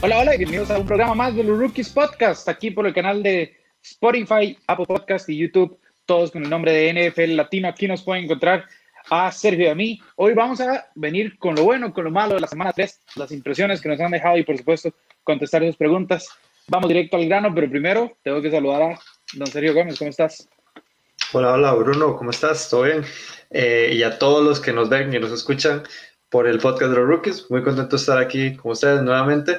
Hola, hola y bienvenidos a un programa más de los Rookies Podcast, aquí por el canal de Spotify, Apple Podcast y YouTube, todos con el nombre de NFL Latino. Aquí nos pueden encontrar a Sergio y a mí. Hoy vamos a venir con lo bueno, con lo malo de la semana 3, las impresiones que nos han dejado y por supuesto contestar sus preguntas. Vamos directo al grano, pero primero tengo que saludar a don Sergio Gómez. ¿Cómo estás? Hola, hola Bruno, ¿cómo estás? ¿Todo bien? Eh, y a todos los que nos ven y nos escuchan por el podcast de los Rookies, muy contento de estar aquí con ustedes nuevamente.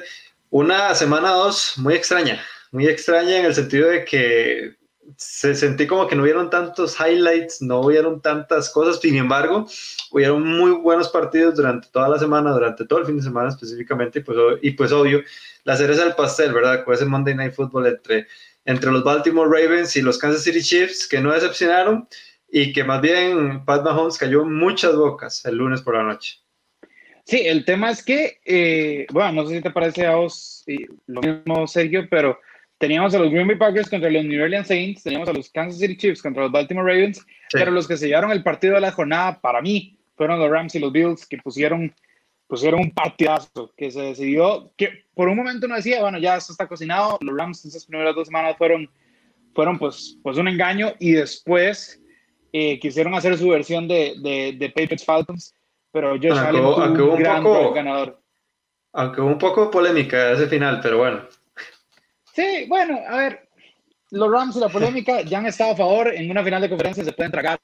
Una semana dos muy extraña, muy extraña en el sentido de que se sentí como que no hubieron tantos highlights, no hubieron tantas cosas, sin embargo, hubieron muy buenos partidos durante toda la semana, durante todo el fin de semana específicamente, y pues, y pues obvio, la cereza del pastel, ¿verdad? Con ese Monday Night Football entre, entre los Baltimore Ravens y los Kansas City Chiefs, que no decepcionaron y que más bien Pat Mahomes cayó muchas bocas el lunes por la noche. Sí, el tema es que, eh, bueno, no sé si te parece a vos lo mismo, Sergio, pero teníamos a los Green Bay Packers contra los New Orleans Saints, teníamos a los Kansas City Chiefs contra los Baltimore Ravens, pero los que sellaron el partido de la jornada para mí fueron los Rams y los Bills que pusieron, pusieron un partidazo que se decidió, que por un momento uno decía, bueno, ya esto está cocinado, los Rams en esas primeras dos semanas fueron, fueron pues, pues un engaño y después eh, quisieron hacer su versión de, de, de Patriots Falcons, pero yo aunque, un, un gran poco, ganador. Aunque un poco polémica ese final, pero bueno. Sí, bueno, a ver, los Rams y la polémica ya han estado a favor en una final de conferencia, se pueden tragar,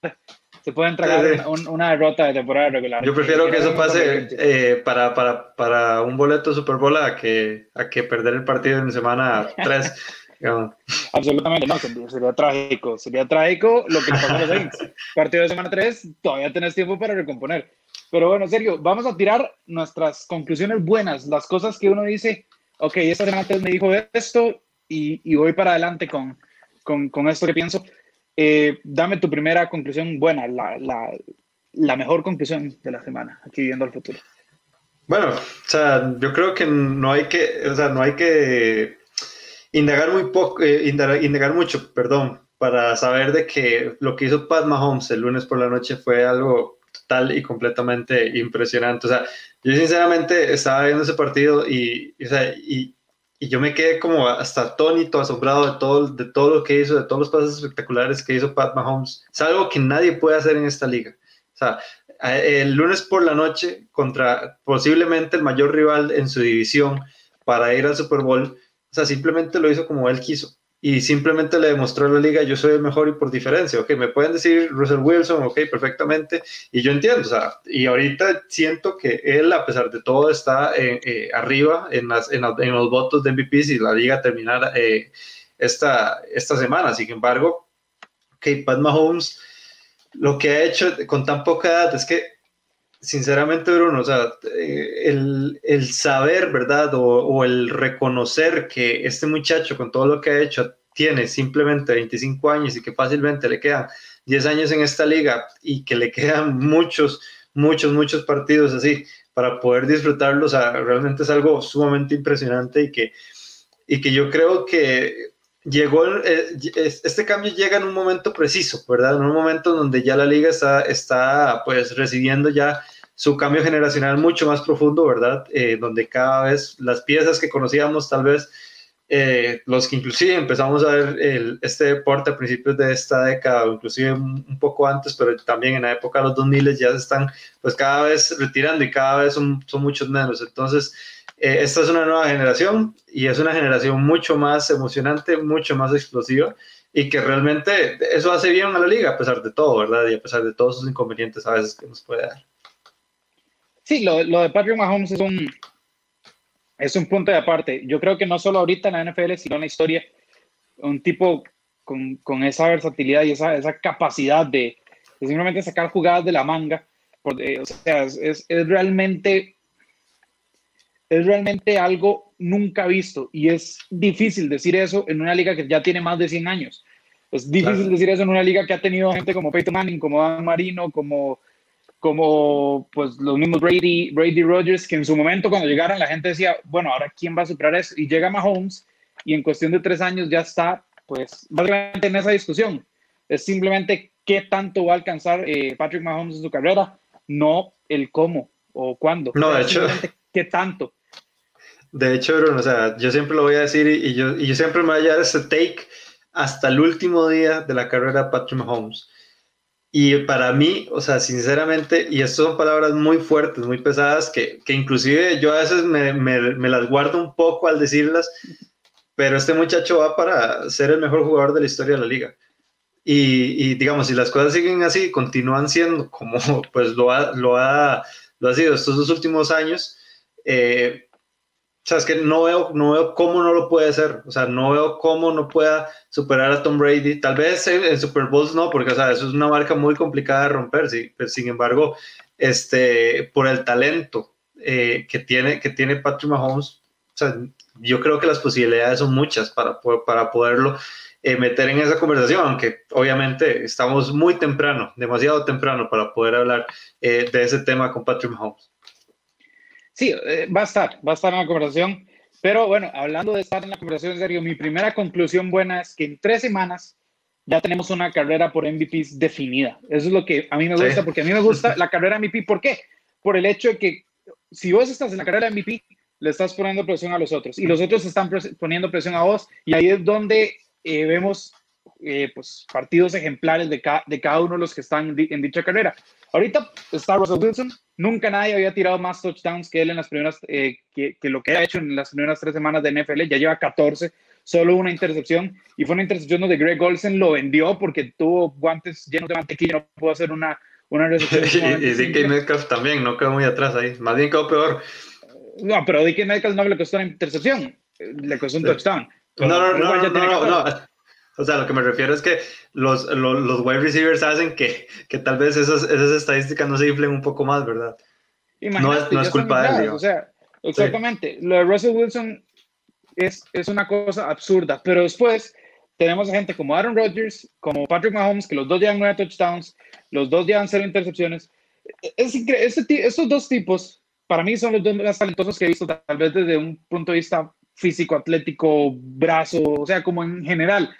se pueden tragar una derrota de temporada regular. Yo prefiero que eso pase eh, para, para, para, un boleto Super Bowl a que, a que perder el partido en semana 3. Absolutamente no, sería trágico, sería trágico lo que pasó a los Saints. Partido de semana 3, todavía tenés tiempo para recomponer. Pero bueno, serio, vamos a tirar nuestras conclusiones buenas, las cosas que uno dice, ok, esta semana me dijo esto y, y voy para adelante con, con, con, esto que pienso. Eh, dame tu primera conclusión buena, la, la, la, mejor conclusión de la semana, aquí viendo el futuro. Bueno, o sea, yo creo que no hay que, o sea, no hay que indagar muy poco, eh, indagar, indagar mucho, perdón, para saber de que lo que hizo Pat Mahomes el lunes por la noche fue algo total y completamente impresionante. O sea, yo sinceramente estaba viendo ese partido y, o sea, y, y, yo me quedé como hasta atónito, asombrado de todo, de todo lo que hizo, de todos los pasos espectaculares que hizo Pat Mahomes. Es algo que nadie puede hacer en esta liga. O sea, el lunes por la noche contra posiblemente el mayor rival en su división para ir al Super Bowl, o sea, simplemente lo hizo como él quiso y simplemente le demostró a la liga, yo soy el mejor y por diferencia, ok, me pueden decir Russell Wilson, ok, perfectamente, y yo entiendo, o sea, y ahorita siento que él, a pesar de todo, está eh, eh, arriba en, las, en, los votos de MVP si la liga terminara eh, esta, esta semana, sin embargo, ok, Pat Mahomes, lo que ha hecho con tan poca edad es que sinceramente, Bruno, o sea, el, el saber, ¿verdad? O, el reconocer que este muchacho, con todo lo que ha hecho, tiene simplemente 25 años y que fácilmente le quedan 10 años en esta liga y que le quedan muchos, muchos, muchos partidos así para poder disfrutarlos, realmente es algo sumamente impresionante y que, y que yo creo que llegó, eh, este cambio llega en un momento preciso, ¿verdad? En un momento donde ya la liga está, está pues recibiendo ya su cambio generacional mucho más profundo, ¿verdad? Eh, donde cada vez las piezas que conocíamos, tal vez eh, los que inclusive empezamos a ver el, este deporte a principios de esta década, o inclusive un, poco antes, pero también en la época de los 2000 ya se están pues cada vez retirando y cada vez son, son muchos menos. Entonces, eh, esta es una nueva generación y es una generación mucho más emocionante, mucho más explosiva y que realmente eso hace bien a la liga a pesar de todo, ¿verdad? Y a pesar de todos sus inconvenientes a veces que nos puede dar. Sí, lo, lo de Patrick Mahomes es un, es un punto de aparte. Yo creo que no solo ahorita en la NFL, sino en la historia, un tipo con, con esa versatilidad y esa, esa capacidad de, de, simplemente sacar jugadas de la manga. Porque, o sea, es, es, realmente es realmente algo nunca visto y es difícil decir eso en una liga que ya tiene más de 100 años. Es difícil claro. decir eso en una liga que ha tenido gente como Peyton Manning, como Dan Marino, como como pues los mismos Brady, Brady Rogers, que en su momento cuando llegaron la gente decía, bueno, ahora quién va a superar eso, y llega Mahomes y en cuestión de tres años ya está, pues, básicamente en esa discusión. Es simplemente qué tanto va a alcanzar eh, Patrick Mahomes en su carrera, no el cómo o cuándo. No, de hecho. ¿Qué tanto? De hecho, Bruno, o sea, yo siempre lo voy a decir y, yo, y yo siempre me voy a dar ese take hasta el último día de la carrera de Patrick Mahomes. Y para mí, o sea, sinceramente, y estas son palabras muy fuertes, muy pesadas, que, que inclusive yo a veces me, me, me, las guardo un poco al decirlas, pero este muchacho va para ser el mejor jugador de la historia de la liga. Y, y digamos, si las cosas siguen así, continúan siendo como pues lo ha, lo ha, lo ha sido estos dos últimos años, eh, o sea, es que no veo, no veo cómo no lo puede hacer. O sea, no veo cómo no pueda superar a Tom Brady. Tal vez en, Super Bowls no, porque o sea, eso es una marca muy complicada de romper. Sí, pero sin embargo, este, por el talento eh, que, tiene, que tiene Patrick Mahomes, o sea, yo creo que las posibilidades son muchas para, para poderlo eh, meter en esa conversación, aunque obviamente estamos muy temprano, demasiado temprano para poder hablar eh, de ese tema con Patrick Mahomes. Sí, eh, va a estar, va a estar en la conversación. Pero bueno, hablando de estar en la conversación, en serio, mi primera conclusión buena es que en tres semanas ya tenemos una carrera por MVPs definida. Eso es lo que a mí me gusta, porque a mí me gusta la carrera MVP. ¿Por qué? Por el hecho de que si vos estás en la carrera MVP, le estás poniendo presión a los otros y los otros están poniendo presión a vos y ahí es donde eh, vemos eh, pues, partidos ejemplares de, de, cada uno de los que están en dicha carrera. Ahorita está Russell Wilson, nunca nadie había tirado más touchdowns que él en las primeras, eh, que, que, lo que ha hecho en las primeras tres semanas de NFL, ya lleva 14, solo una intercepción, y fue una intercepción donde Greg Olsen lo vendió porque tuvo guantes llenos de mantequilla, no pudo hacer una, una recepción. y, y DK Metcalf también, no quedó muy atrás ahí, más bien quedó peor. No, pero DK Metcalf no le costó una intercepción, le costó un touchdown. No, no, no, no, no, no, o sea, lo que me refiero es que los, los, los wide receivers hacen que, que tal vez esas, esas estadísticas no se inflen un poco más, ¿verdad? no es, no es culpa de él. O sea, exactamente. Lo de Russell Wilson es, es una cosa absurda, pero después tenemos a gente como Aaron Rodgers, como Patrick Mahomes, que los dos llevan nueve touchdowns, los dos llevan cero intercepciones. Es este, estos dos tipos, para mí, son los dos más talentosos que he visto, tal vez desde un punto de vista físico, atlético, brazo, o sea, como en general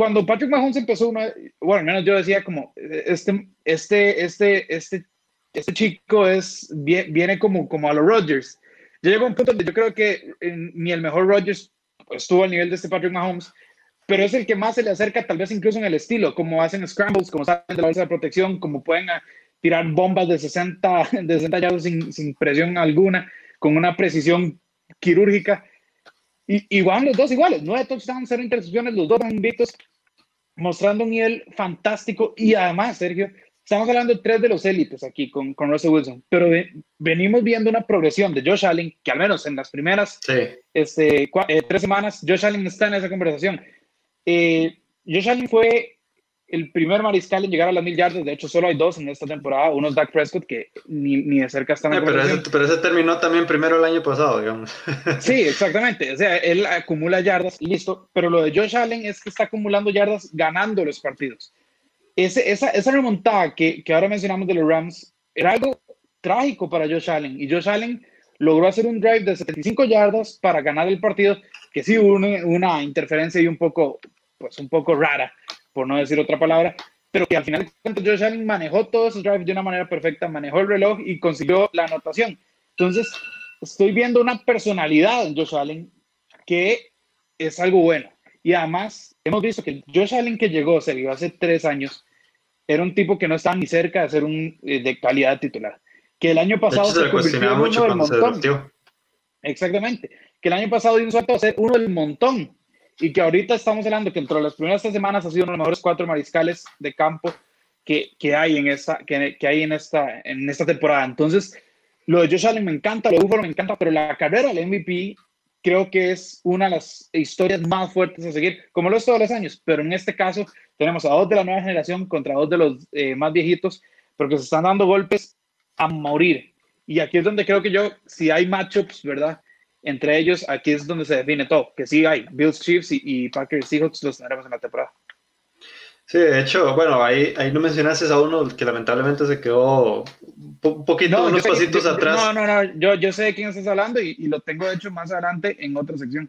cuando Patrick Mahomes empezó, bueno, al menos yo decía como, este, este, este, este, este chico es, viene como, como a los Rodgers. Yo llego a un punto donde yo creo que ni el mejor Rodgers estuvo al nivel de este Patrick Mahomes, pero es el que más se le acerca, tal vez incluso en el estilo, como hacen scrambles, como salen de la bolsa de protección, como pueden tirar bombas de 60, de 60 yardas sin, sin presión alguna, con una precisión quirúrgica. Y, los dos iguales, nueve touchdowns, cero intercepciones, los dos invictos, mostrando un nivel fantástico. Y además, Sergio, estamos hablando de tres de los élites aquí con, con Russell Wilson, pero venimos viendo una progresión de Josh Allen, que al menos en las primeras este, eh, tres semanas, Josh Allen está en esa conversación. Eh, Josh Allen fue el primer mariscal en llegar a las mil yardas. De hecho, solo hay dos en esta temporada. Uno es Dak Prescott, que ni, ni de cerca están en pero, ese, pero ese terminó también primero el año pasado, digamos. Sí, exactamente. O sea, él acumula yardas, listo. Pero lo de Josh Allen es que está acumulando yardas ganando los partidos. Ese, esa, esa remontada que, que ahora mencionamos de los Rams era algo trágico para Josh Allen. Y Josh Allen logró hacer un drive de 75 yardas para ganar el partido, que sí una, una interferencia y un poco, pues un poco rara por no decir otra palabra, pero que al final Josh Allen manejó todos esos drives de una manera perfecta, manejó el reloj y consiguió la anotación. Entonces, estoy viendo una personalidad en Josh Allen que es algo bueno. Y además, hemos visto que Josh Allen que llegó, se dio hace tres años, era un tipo que no estaba ni cerca de ser un eh, de calidad titular. Que el año pasado se, convirtió en uno del montón. Exactamente. Que el año pasado dio un salto a ser uno del montón y que ahorita estamos hablando que entre las primeras tres semanas ha sido uno de los mejores cuatro mariscales de campo que, que hay, en esta, que, que, hay en, esta, en esta temporada. Entonces, lo de Josh Allen me encanta, lo de Buffalo me encanta, pero la carrera del MVP creo que es una de las historias más fuertes a seguir, como lo es todos los años, pero en este caso tenemos a dos de la nueva generación contra dos de los eh, más viejitos, porque se están dando golpes a morir. Y aquí es donde creo que yo, si hay matchups, ¿verdad? Entre ellos, aquí es donde se define todo, que sí hay Bills, Chiefs y, Packers, Seahawks los tendremos en la temporada. Sí, de hecho, bueno, ahí, ahí no mencionaste a uno que lamentablemente se quedó un poquito, unos pasitos atrás. No, no, no, yo, yo sé de quién estás hablando y, y, lo tengo hecho más adelante en otra sección.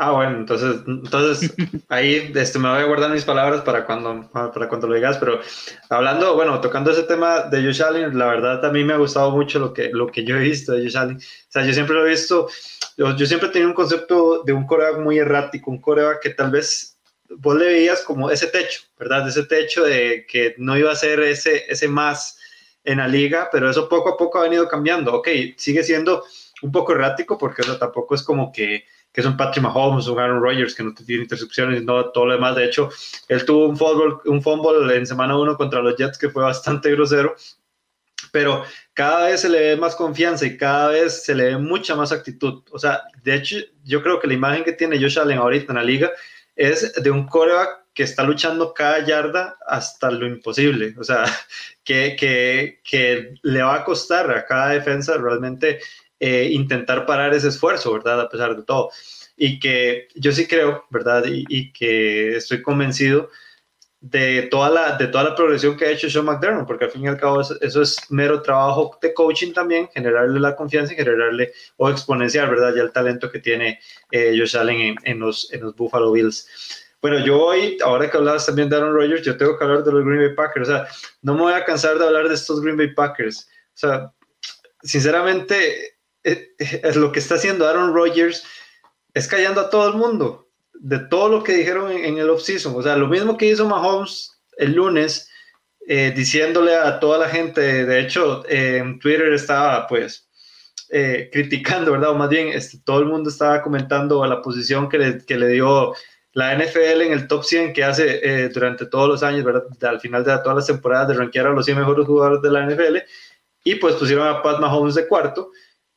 Ah, bueno, entonces, entonces ahí este, me voy a guardar mis palabras para cuando, para cuando lo digas, pero hablando, bueno, tocando ese tema de Josh Allen, la verdad a mí me ha gustado mucho lo que, lo que yo he visto de Josh Allen. O sea, yo siempre lo he visto, yo, yo siempre he tenido un concepto de un coreback muy errático, un coreback que tal vez vos le veías como ese techo, ¿verdad? Ese techo de que no iba a ser ese, ese más en la liga, pero eso poco a poco ha venido cambiando. Ok, sigue siendo un poco errático porque eso tampoco es como que, que es un Patrick Mahomes, un Aaron Rodgers que no tiene intercepciones, no todo lo demás. De hecho, él tuvo un fumble, un fumble en semana uno contra los Jets que fue bastante grosero, pero cada vez se le ve más confianza y cada vez se le ve mucha más actitud. O sea, de hecho, yo creo que la imagen que tiene Josh Allen ahorita en la liga es de un coreback que está luchando cada yarda hasta lo imposible. O sea, que, que, que le va a costar a cada defensa realmente eh, intentar parar ese esfuerzo, ¿verdad? A pesar de todo. Y que yo sí creo, ¿verdad? Y, y, que estoy convencido de toda, la, de toda la progresión que ha hecho Sean McDermott, porque al fin y al cabo eso, eso es mero trabajo de coaching también, generarle la confianza y generarle o exponenciar, ¿verdad? Ya el talento que tiene eh, Josh Allen en, en, los, en los Buffalo Bills. Bueno, yo hoy, ahora que hablabas también de Aaron Rodgers, yo tengo que hablar de los Green Bay Packers. O sea, no me voy a cansar de hablar de estos Green Bay Packers. O sea, sinceramente, eh, eh, lo que está haciendo Aaron Rodgers es callando a todo el mundo de todo lo que dijeron en, el offseason. O sea, lo mismo que hizo Mahomes el lunes, eh, diciéndole a toda la gente, de hecho, en Twitter estaba pues criticando, ¿verdad? O más bien, este, todo el mundo estaba comentando a la posición que le, que le, dio la NFL en el top 100 que hace durante todos los años, ¿verdad? Al final de todas las temporadas de rankear a los 100 mejores jugadores de la NFL. Y pues pusieron a Pat Mahomes de cuarto.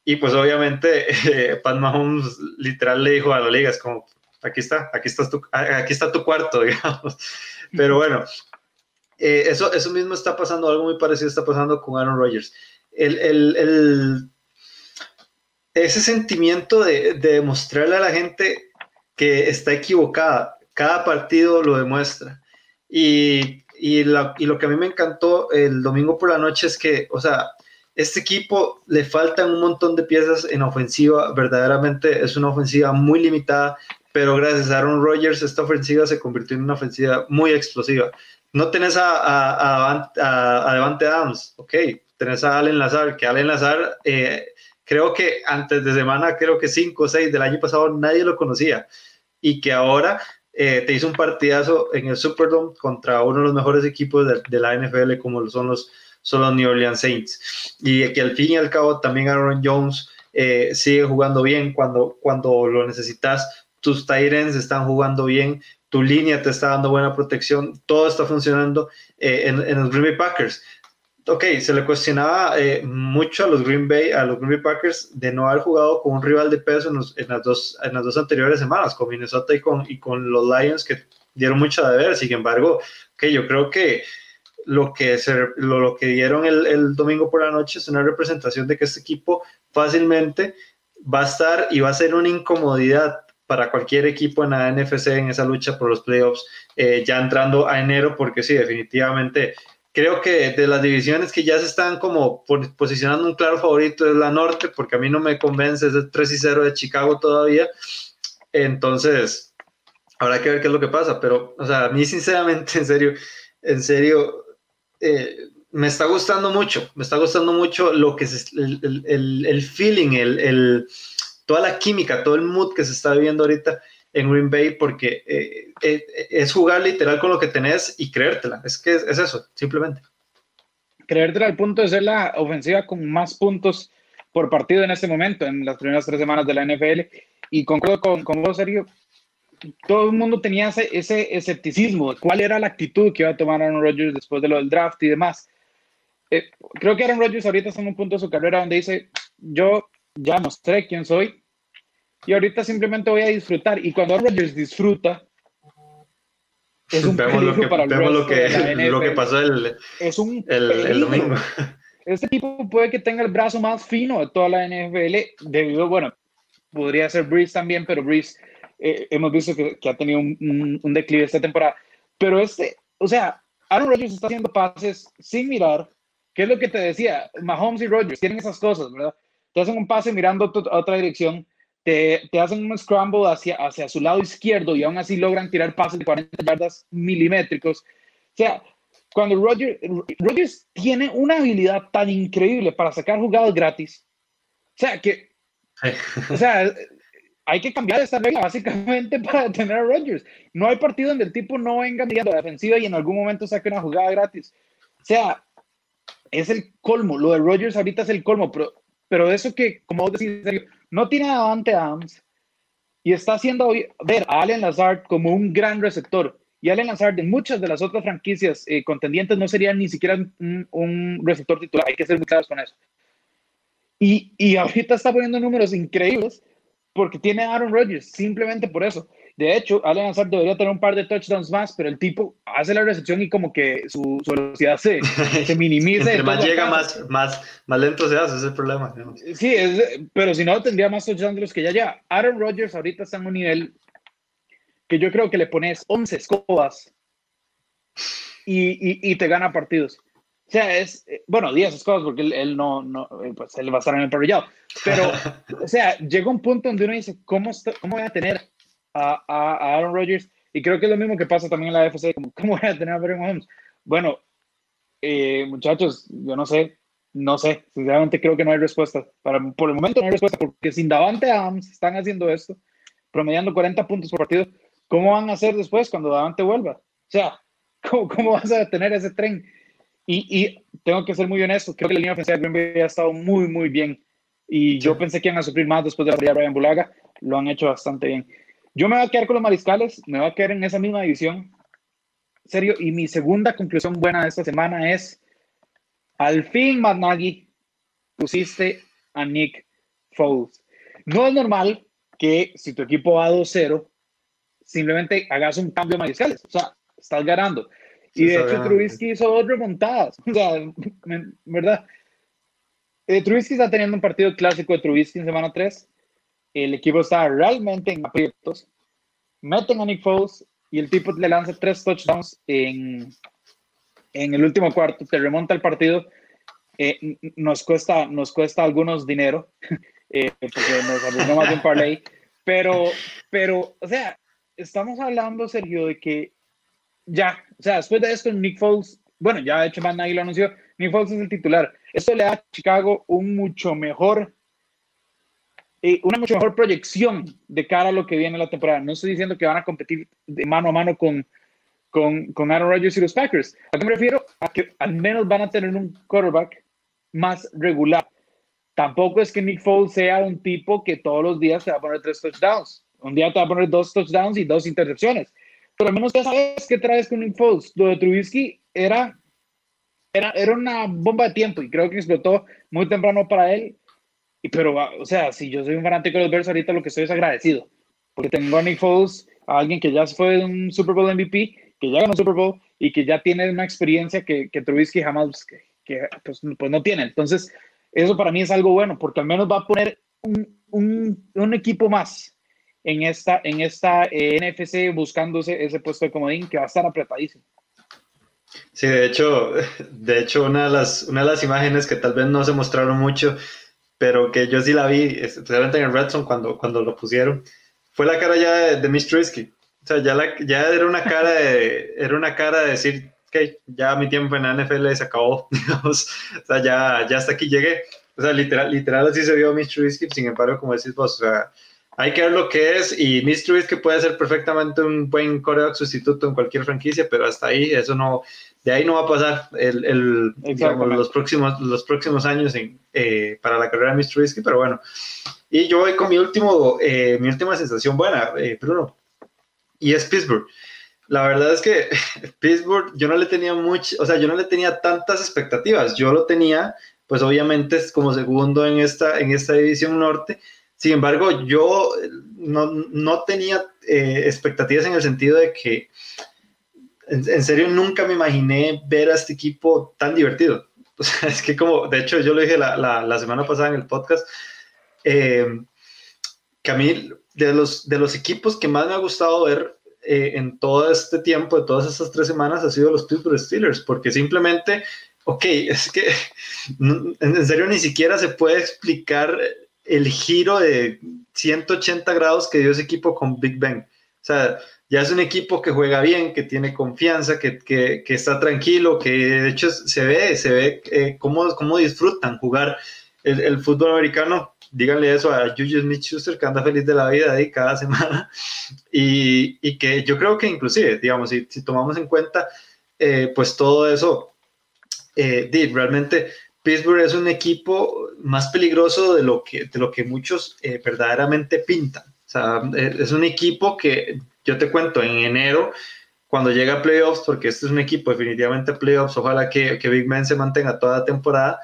Y pues obviamente Pat Mahomes literal le dijo a la liga, es como, aquí está, aquí, estás tu, aquí está tu cuarto, digamos. Pero bueno, eh, eso, eso mismo está pasando, algo muy parecido está pasando con Aaron Rodgers. El, el, el, ese sentimiento de, de demostrarle a la gente que está equivocada, cada partido lo demuestra. Y, y, la, y, lo que a mí me encantó el domingo por la noche es que, o sea, este equipo le faltan un montón de piezas en ofensiva, verdaderamente es una ofensiva muy limitada, pero gracias a Aaron Rodgers esta ofensiva se convirtió en una ofensiva muy explosiva. No tenés a, a, a, a Devante Adams, ok, tenés a Allen Lazar, que Allen Lazar, eh, creo que antes de semana, creo que 5 o 6 del año pasado nadie lo conocía. Y que ahora eh, te hizo un partidazo en el Superdome contra uno de los mejores equipos de, de la NFL como son los, son los New Orleans Saints y que al fin y al cabo también Aaron Jones eh, sigue jugando bien cuando, cuando lo necesitas tus Tyrants están jugando bien, tu línea te está dando buena protección, todo está funcionando eh, en, en, los Green Bay Packers. Ok, se le cuestionaba eh, mucho a los Green Bay, a los Green Bay Packers, de no haber jugado con un rival de peso en, las, dos, en las dos anteriores semanas, con Minnesota y con, y con los Lions, que dieron mucho de ver. Sin embargo, okay, yo creo que lo que, se, lo, lo que dieron el, el domingo por la noche es una representación de que este equipo fácilmente va a estar y va a ser una incomodidad para cualquier equipo en la NFC en esa lucha por los playoffs, eh, ya entrando a enero, porque sí, definitivamente creo que de las divisiones que ya se están como posicionando un claro favorito es la norte, porque a mí no me convence ese 3 y 0 de Chicago todavía. Entonces, habrá que ver qué es lo que pasa, pero, o sea, a mí sinceramente, en serio, en serio, eh, me está gustando mucho, me está gustando mucho lo que es el, el, el feeling, el, toda la química, todo el mood que se está viviendo ahorita en Green Bay, porque eh, eh, es jugar literal con lo que tenés y creértela. Es que es, es, eso, simplemente. Creértela al punto de ser la ofensiva con más puntos por partido en este momento, en las primeras tres semanas de la NFL. Y concuerdo con, con vos, Sergio. Todo el mundo tenía ese, ese escepticismo. ¿Cuál era la actitud que iba a tomar Aaron Rodgers después de lo del draft y demás? Eh, creo que Aaron Rodgers ahorita está en un punto de su carrera donde dice: Yo ya mostré quién soy, y ahorita simplemente voy a disfrutar. Y cuando Rodgers disfruta, es un vemos lo que, para el vemos lo que, lo que pasó el, es un el, el, domingo. Este tipo puede que tenga el brazo más fino de toda la NFL, debido, bueno, podría ser Breeze también, pero Breeze eh, hemos visto que, que, ha tenido un, un, un, declive esta temporada. Pero este, o sea, Aaron Rodgers está haciendo pases sin mirar, ¿Qué es lo que te decía? Mahomes y Rodgers tienen esas cosas, ¿verdad? Te hacen un pase mirando a otra dirección, te, te, hacen un scramble hacia, hacia su lado izquierdo y aún así logran tirar pases de 40 yardas milimétricos. O sea, cuando Rodgers, Rodgers tiene una habilidad tan increíble para sacar jugadas gratis, o sea, que, o sea, hay que cambiar esta regla básicamente para detener a Rodgers. No hay partido donde el tipo no venga mirando la defensiva y en algún momento saque una jugada gratis. O sea, es el colmo. Lo de Rodgers ahorita es el colmo, pero, pero eso que, como vos decís, no tiene a Adams y está haciendo ver a Allen Lazard como un gran receptor. Y Allen Lazard en muchas de las otras franquicias eh, contendientes no sería ni siquiera un, receptor titular. Hay que ser muy claros con eso. Y, y ahorita está poniendo números increíbles porque tiene a Aaron Rodgers, simplemente por eso. De hecho, Allen Lazard debería tener un par de touchdowns más, pero el tipo hace la recepción y como que su, velocidad se, se minimiza. Entre más llega, más, más, más lento se hace, ese es el problema. Sí, es, pero si no, tendría más touchdowns de los que ya ya. Aaron Rodgers ahorita está en un nivel que yo creo que le pones 11 escobas y, y, te gana partidos. O sea, es, bueno, 10 escobas porque él, no, no, pues él va a estar en el parrillado. Pero, o sea, llega un punto donde uno dice, ¿cómo, cómo voy a tener a, a, Aaron Rodgers. Y creo que es lo mismo que pasa también en la FC, como, ¿cómo voy a tener a Patrick Mahomes? Bueno, eh, muchachos, yo no sé, no sé, sinceramente creo que no hay respuesta. Para, por el momento no hay respuesta, porque sin Davante Adams están haciendo esto, promediando 40 puntos por partido. ¿Cómo van a hacer después cuando Davante vuelva? O sea, ¿cómo, cómo vas a detener ese tren? Y, y, tengo que ser muy honesto, creo que la línea ofensiva de Green Bay ha estado muy, muy bien. Y yo pensé que iban a sufrir más después de la de Brian Bulaga. Lo han hecho bastante bien. Yo me voy a quedar con los mariscales, me voy a quedar en esa misma división. Serio, y mi segunda conclusión buena de esta semana es, al fin, Matt pusiste a Nick Foles. No es normal que si tu equipo va 2-0, simplemente hagas un cambio de mariscales. O sea, estás ganando. Y de hecho, Trubisky hizo dos remontadas. O sea, ¿verdad? Eh, Trubisky está teniendo un partido clásico de Trubisky en semana 3 el equipo está realmente en aprietos, meten a Nick Foles y el tipo le lanza tres touchdowns en, en el último cuarto, te remonta el partido, eh, nos, cuesta, nos cuesta algunos dinero, eh, porque nos arruinó más de un parlay, pero, pero, o sea, estamos hablando, Sergio, de que ya, o sea, después de esto, Nick Foles, bueno, ya de hecho Matt Nagy lo anunció, Nick Foles es el titular. Esto le da a Chicago un mucho mejor una mucho mejor proyección de cara a lo que viene la temporada. No estoy diciendo que van a competir de mano a mano con, con, con Aaron Rodgers y los Packers. ¿A qué me refiero? A que al menos van a tener un quarterback más regular. Tampoco es que Nick Foles sea un tipo que todos los días te va a poner tres touchdowns. Un día te va a poner dos touchdowns y dos intercepciones. Pero al menos ya sabes qué traes con Nick Foles. Lo de Trubisky era, era, era una bomba de tiempo y creo que explotó muy temprano para él y, pero, o sea, si yo soy un fanático de los Bears, ahorita lo que estoy es agradecido. Porque tengo a Nick Foles, a alguien que ya fue un Super Bowl MVP, que ya ganó Super Bowl y que ya tiene una experiencia que, que Trubisky jamás, que, pues, pues, no tiene. Entonces, eso para mí es algo bueno, porque al menos va a poner un, un, un equipo más en esta, en esta eh, NFC buscándose ese puesto de comodín que va a estar apretadísimo. Sí, de hecho, de hecho una, de las, una de las imágenes que tal vez no se mostraron mucho pero que yo sí la vi, especialmente en el Redson cuando, cuando lo pusieron, fue la cara ya de, de Mitch Trubisky. O sea, ya, la, ya era una cara de, era una cara de decir, que ya mi tiempo en la NFL se acabó, digamos, o sea, ya, ya hasta aquí llegué. O sea, literal, literal así se vio Mitch Trubisky, sin embargo, como decís vos, o sea, hay que ver lo que es y Mitch Trubisky puede ser perfectamente un buen coreback sustituto en cualquier franquicia, pero hasta ahí eso no, de ahí no va a pasar el, el los, próximos, los próximos años en, eh, para la carrera de Mr. Trubisky, pero bueno. Y yo voy con mi, último, eh, mi última sensación buena, eh, Bruno, y es Pittsburgh. La verdad es que Pittsburgh yo no le tenía mucho, o sea, yo no le tenía tantas expectativas. Yo lo tenía, pues obviamente es como segundo en esta, en esta división norte. Sin embargo, yo no, no tenía expectativas en el sentido de que en, serio nunca me imaginé ver a este equipo tan divertido. O sea, es que como, de hecho yo lo dije la, la, semana pasada en el podcast, eh, de los, de los equipos que más me ha gustado ver eh, en todo este tiempo, de todas estas tres semanas, ha sido los Pittsburgh Steelers, porque simplemente, ok, es que en serio ni siquiera se puede explicar el giro de 180 grados que dio ese equipo con Big Ben. O sea, ya es un equipo que juega bien, que tiene confianza, que, que, está tranquilo, que de hecho se ve, se ve eh, cómo, cómo, disfrutan jugar el, fútbol americano. Díganle eso a Juju Smith-Schuster, que anda feliz de la vida ahí cada semana. Y, y que yo creo que inclusive, digamos, si, si tomamos en cuenta, eh, pues todo eso, eh, realmente Pittsburgh es un equipo más peligroso de lo que, de lo que muchos eh, verdaderamente pintan. O sea, es un equipo que yo te cuento, en enero, cuando llega a playoffs, porque este es un equipo definitivamente playoffs, ojalá que, que Big Ben se mantenga toda la temporada,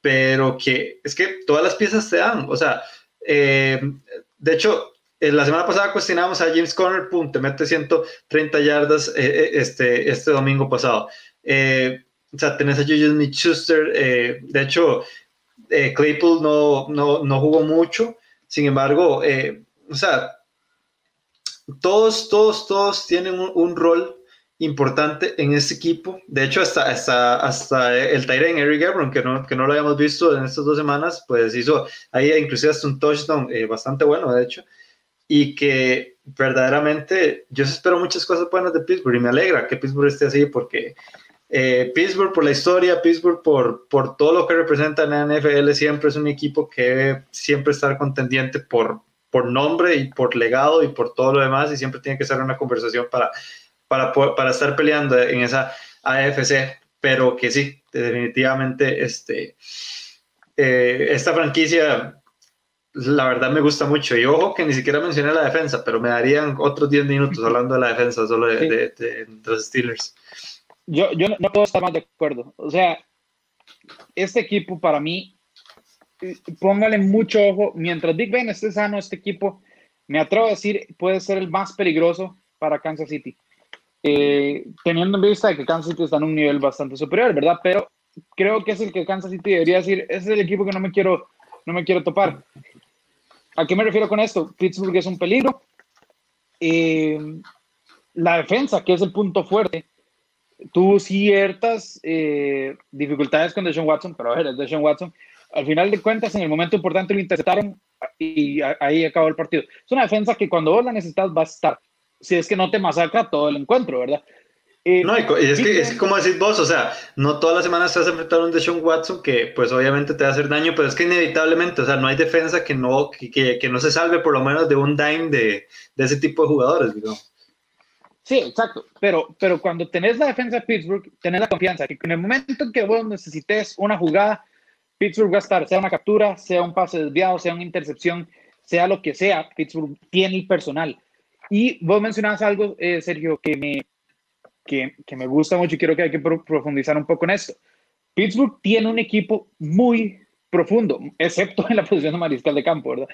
pero que es que todas las piezas se dan. O sea, eh, de hecho, la semana pasada cuestionamos a James Conner, pum, te mete 130 yardas eh, eh, este, este domingo pasado. O sea, tenés a Juju Smith-Schuster, de hecho, Claypool no, no, no, jugó mucho, sin embargo, o sea, todos, todos, todos tienen un, rol importante en este equipo. De hecho, hasta, hasta, hasta el Tyrion Eric Ebron, que no, que no lo habíamos visto en estas dos semanas, pues hizo ahí inclusive hasta un touchdown eh, bastante bueno, de hecho. Y que verdaderamente yo espero muchas cosas buenas de Pittsburgh y me alegra que Pittsburgh esté así porque eh, Pittsburgh por la historia, Pittsburgh por, por todo lo que representa en la NFL, siempre es un equipo que debe siempre estar contendiente por, por nombre y por legado y por todo lo demás y siempre tiene que ser una conversación para, para, para estar peleando en esa AFC, pero que sí, definitivamente este, eh, esta franquicia la verdad me gusta mucho. Y ojo que ni siquiera mencioné la defensa, pero me darían otros 10 minutos hablando de la defensa solo de, los Steelers. Yo, yo no puedo estar más de acuerdo. O sea, este equipo para mí póngale mucho ojo. Mientras Big Ben esté sano, este equipo, me atrevo a decir, puede ser el más peligroso para Kansas City. Eh, teniendo en vista que Kansas City está en un nivel bastante superior, ¿verdad? Pero creo que es el que Kansas City debería decir, ese es el equipo que no me quiero, no me quiero topar. ¿A qué me refiero con esto? Pittsburgh es un peligro. Eh, la defensa, que es el punto fuerte, tuvo ciertas eh, dificultades con Deshaun Watson, pero a ver, es Deshaun Watson al final de cuentas, en el momento importante lo interceptaron y ahí acabó el partido. Es una defensa que cuando vos la necesitas va a estar. Si es que no te masacra todo el encuentro, ¿verdad? Eh, no, y es, que, es como decís vos, o sea, no todas las semanas te vas a enfrentar a un Deshaun Watson que pues obviamente te va a hacer daño, pero es que inevitablemente, o sea, no hay defensa que no, que, que, no se salve por lo menos de un dime de, de ese tipo de jugadores, digamos. Sí, exacto, pero, pero cuando tenés la defensa de Pittsburgh, tenés la confianza que en el momento en que vos necesites una jugada, Pittsburgh va a estar, sea una captura, sea un pase desviado, sea una intercepción, sea lo que sea, Pittsburgh tiene el personal. Y vos mencionabas algo, eh, Sergio, que me, que, que, me gusta mucho y quiero que hay que profundizar un poco en esto. Pittsburgh tiene un equipo muy profundo, excepto en la posición de mariscal de campo, ¿verdad?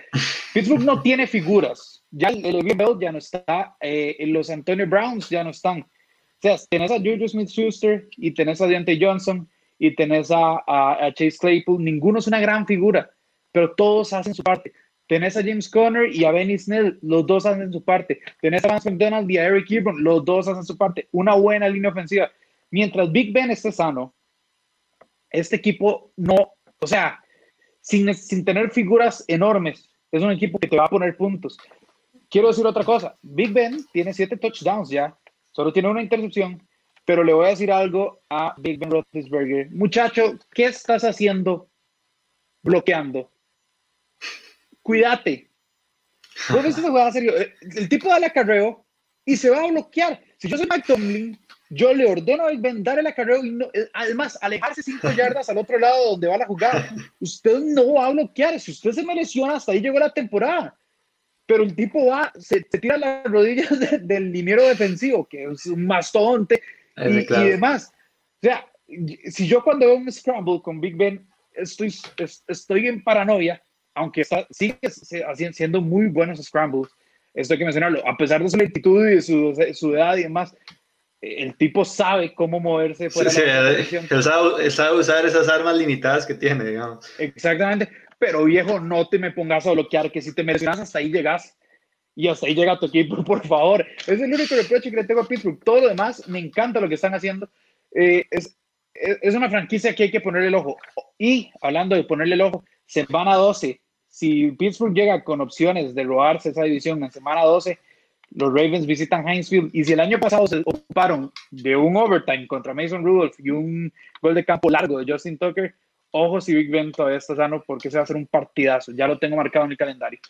Pittsburgh no tiene figuras. Ya el Bell ya no está, eh, los Antonio Browns ya no están. O sea, tenés a Juju Smith-Schuster y tenés a Deontay Johnson y tenés a, a, Chase Claypool, ninguno es una gran figura, pero todos hacen su parte. Tenés a James Conner y a Benny Snell, los dos hacen su parte. Tenés a Vance McDonald y a Eric Ebron, los dos hacen su parte. Una buena línea ofensiva. Mientras Big Ben esté sano, este equipo no, o sea, sin, sin tener figuras enormes, es un equipo que te va a poner puntos. Quiero decir otra cosa, Big Ben tiene siete touchdowns ya, solo tiene una intercepción, pero le voy a decir algo a Big Ben Roethlisberger. Muchacho, ¿qué estás haciendo bloqueando? Cuídate. ¿Vos ves serio? El tipo da el acarreo y se va a bloquear. Si yo soy Mike Tomlin, yo le ordeno a Big Ben dar el acarreo y no, eh, además alejarse cinco yardas al otro lado donde va la jugada. Usted no va a bloquear. Si usted se me lesiona, hasta ahí llegó la temporada pero el tipo va, se, tira las rodillas del liniero defensivo, que es un mastodonte, y, demás. O sea, si yo cuando veo un scramble con Big Ben, estoy, estoy en paranoia, aunque está, sigue siendo muy buenos scrambles, esto hay que mencionarlo, a pesar de su lentitud y de su, su edad y demás, el tipo sabe cómo moverse fuera sí, de sí, él, sabe, sabe, usar esas armas limitadas que tiene, digamos. Exactamente, pero viejo, no te me pongas a bloquear, que si te mencionas hasta ahí llegas. y hasta ahí llega tu equipo, por favor. Es el único reproche que le tengo a Pittsburgh. Todo lo demás, me encanta lo que están haciendo. Eh, es, es una franquicia que hay que ponerle el ojo. Y hablando de ponerle el ojo, semana 12, si Pittsburgh llega con opciones de robarse esa división en semana 12, los Ravens visitan Hinesfield y si el año pasado se ocuparon de un overtime contra Mason Rudolph y un gol de campo largo de Justin Tucker, ojo si Big Ben todavía está sano porque se va a hacer un partidazo, ya lo tengo marcado en el calendario.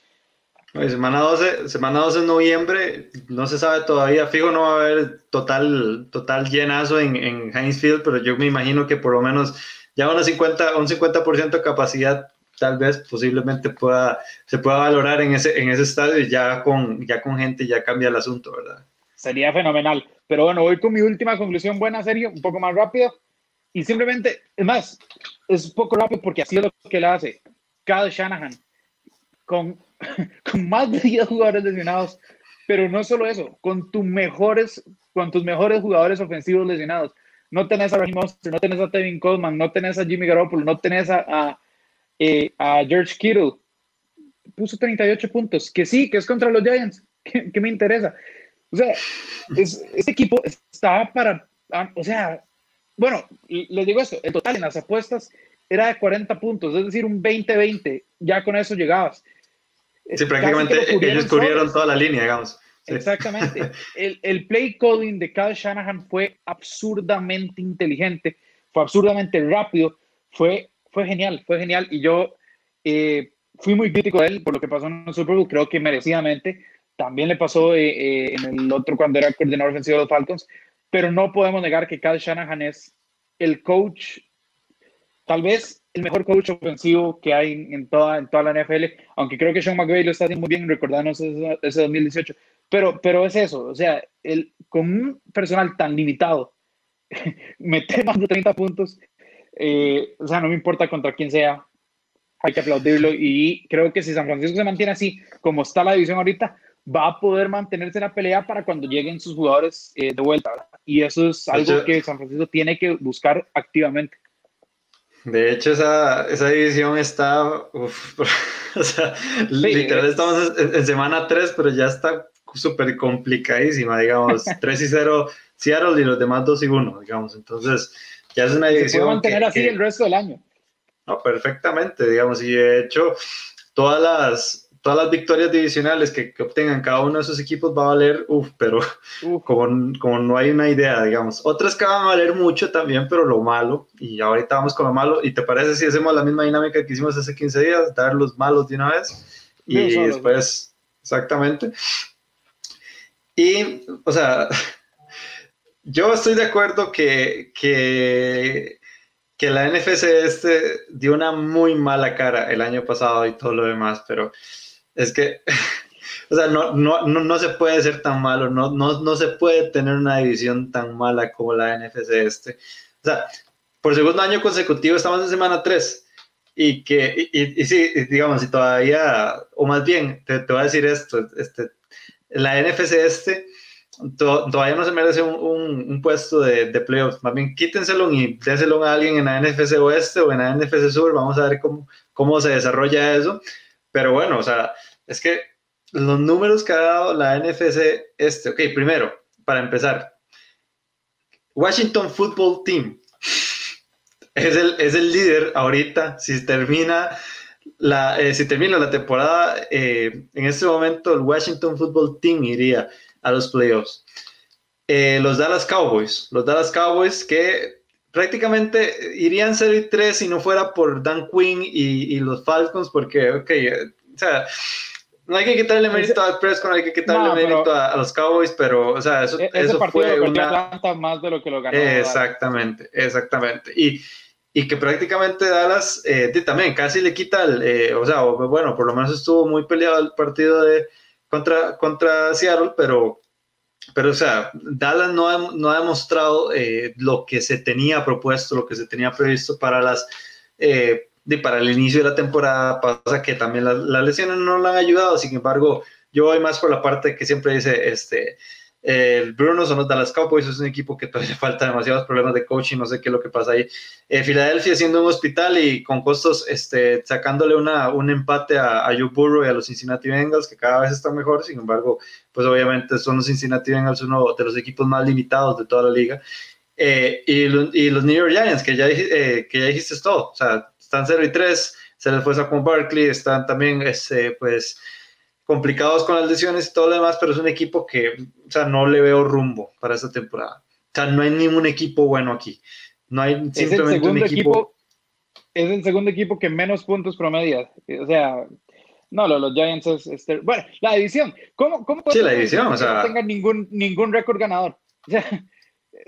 semana 12, semana 12 de noviembre, no se sabe todavía, fijo no va a haber total, total llenazo en, en Field, pero yo me imagino que por lo menos ya una 50, un 50% de capacidad tal vez posiblemente pueda, se pueda valorar en ese, en ese estadio y ya con, ya con gente ya cambia el asunto, ¿verdad? Sería fenomenal. Pero bueno, voy con mi última conclusión, buena serio, un poco más rápido. Y simplemente, es más, es un poco rápido porque así es lo que le hace Kyle Shanahan, con, con más de 10 jugadores lesionados, pero no solo eso, con, tus mejores, con tus mejores jugadores ofensivos lesionados. No tenés a Raheem Monster, no tenés a Tevin Coleman, no tenés a Jimmy Garoppolo, no tenés a eh, a George Kittle. Puso 38 puntos. Que sí, que es contra los Giants. Que, me interesa. O sea, es, este equipo estaba para. Ah, o sea, bueno, les digo esto: el total en las apuestas era de 40 puntos, es decir, un 20-20. Ya con eso llegabas. Sí, prácticamente ellos cubrieron toda la línea, digamos. Exactamente. El, el, play calling de Kyle Shanahan fue absurdamente inteligente, fue absurdamente rápido, fue fue genial, fue genial. Y yo eh, fui muy crítico de él por lo que pasó en el Super Bowl, creo que merecidamente. También le pasó eh, eh, en el otro cuando era coordinador ofensivo de los Falcons, pero no podemos negar que Kyle Shanahan es el coach, tal vez el mejor coach ofensivo que hay en toda, en toda la NFL, aunque creo que Sean McVay lo está haciendo muy bien, recordándonos ese, ese 2018. Pero, pero es eso, o sea, el, con un personal tan limitado, meter más de 30 puntos eh, o sea, no me importa contra quién sea, hay que aplaudirlo y creo que si San Francisco se mantiene así como está la división ahorita, va a poder mantenerse en la pelea para cuando lleguen sus jugadores eh, de vuelta. Y eso es algo que San Francisco tiene que buscar activamente. De hecho, esa, esa división está, o sea, literal estamos en, semana 3, pero ya está súper complicadísima, digamos, 3 y 0 Seattle y los demás 2 y 1, digamos. Entonces, ya es una división. Se puede mantener así el resto del año. No, perfectamente, digamos, y de hecho, todas las, todas las victorias divisionales que, que obtengan cada uno de esos equipos va a valer, uff, pero Como, como no hay una idea, digamos. Otras que van a valer mucho también, pero lo malo, y ahorita vamos con lo malo, ¿y te parece si hacemos la misma dinámica que hicimos hace 15 días, dar los malos de una vez? Y después, exactamente. Y, o sea, yo estoy de acuerdo que, que, que, la NFC este dio una muy mala cara el año pasado y todo lo demás, pero es que, o sea, no, no, no, se puede ser tan malo, no, no, no se puede tener una división tan mala como la NFC este. O sea, por segundo año consecutivo estamos en semana 3 y que, y, y, sí, digamos, y todavía, o más bien, te, te voy a decir esto, este, la NFC este todavía no se merece un, un, puesto de, de, playoffs. Más bien quítenselo y déselo a alguien en la NFC Oeste o en la NFC Sur. Vamos a ver cómo, cómo se desarrolla eso. Pero bueno, o sea, es que los números que ha dado la NFC Este, ok, primero, para empezar, Washington Football Team es el, es el líder ahorita. Si termina la, eh, si termina la temporada, eh, en este momento el Washington Football Team iría a los playoffs. Eh, los Dallas Cowboys, los Dallas Cowboys que prácticamente irían 0 y 3 si no fuera por Dan Quinn y, los Falcons, porque, ok, eh, o sea, no hay que quitarle mérito a Prescott, no hay que quitarle mérito a, los Cowboys, pero, o sea, eso, e-, eso fue una... más de lo que lo ganó. Exactamente, exactamente. Y, y que prácticamente Dallas eh, también casi le quita, el, o sea, bueno, por lo menos estuvo muy peleado el partido de contra, contra Seattle, pero, pero o sea, Dallas no ha, no ha demostrado eh, lo que se tenía propuesto, lo que se tenía previsto para las... Eh, para el inicio de la temporada. Pasa que también las, lesiones no le han ayudado, sin embargo, yo voy más por la parte que siempre dice, este, el Bruno son los Dallas Cowboys, es un equipo que todavía falta demasiados problemas de coaching, no sé qué es lo que pasa ahí. Eh, Filadelfia siendo un hospital y con costos, este, sacándole una, un empate a, a Burrow y a los Cincinnati Bengals, que cada vez están mejor, sin embargo, pues obviamente son los Cincinnati Bengals uno de los equipos más limitados de toda la liga. Eh, y, los New York Giants, que ya, eh, que ya dijiste todo, o sea, están 0 y 3, se les fue con Barkley, están también, este, pues, complicados con las lesiones y todo lo demás, pero es un equipo que, o sea, no le veo rumbo para esta temporada. O sea, no hay ningún equipo bueno aquí. No hay simplemente un equipo... Es el segundo equipo que menos puntos promedia. O sea, no, los, Giants es, Bueno, la división. ¿Cómo, cómo sí, la división, o sea... no tenga ningún, ningún récord ganador? O sea,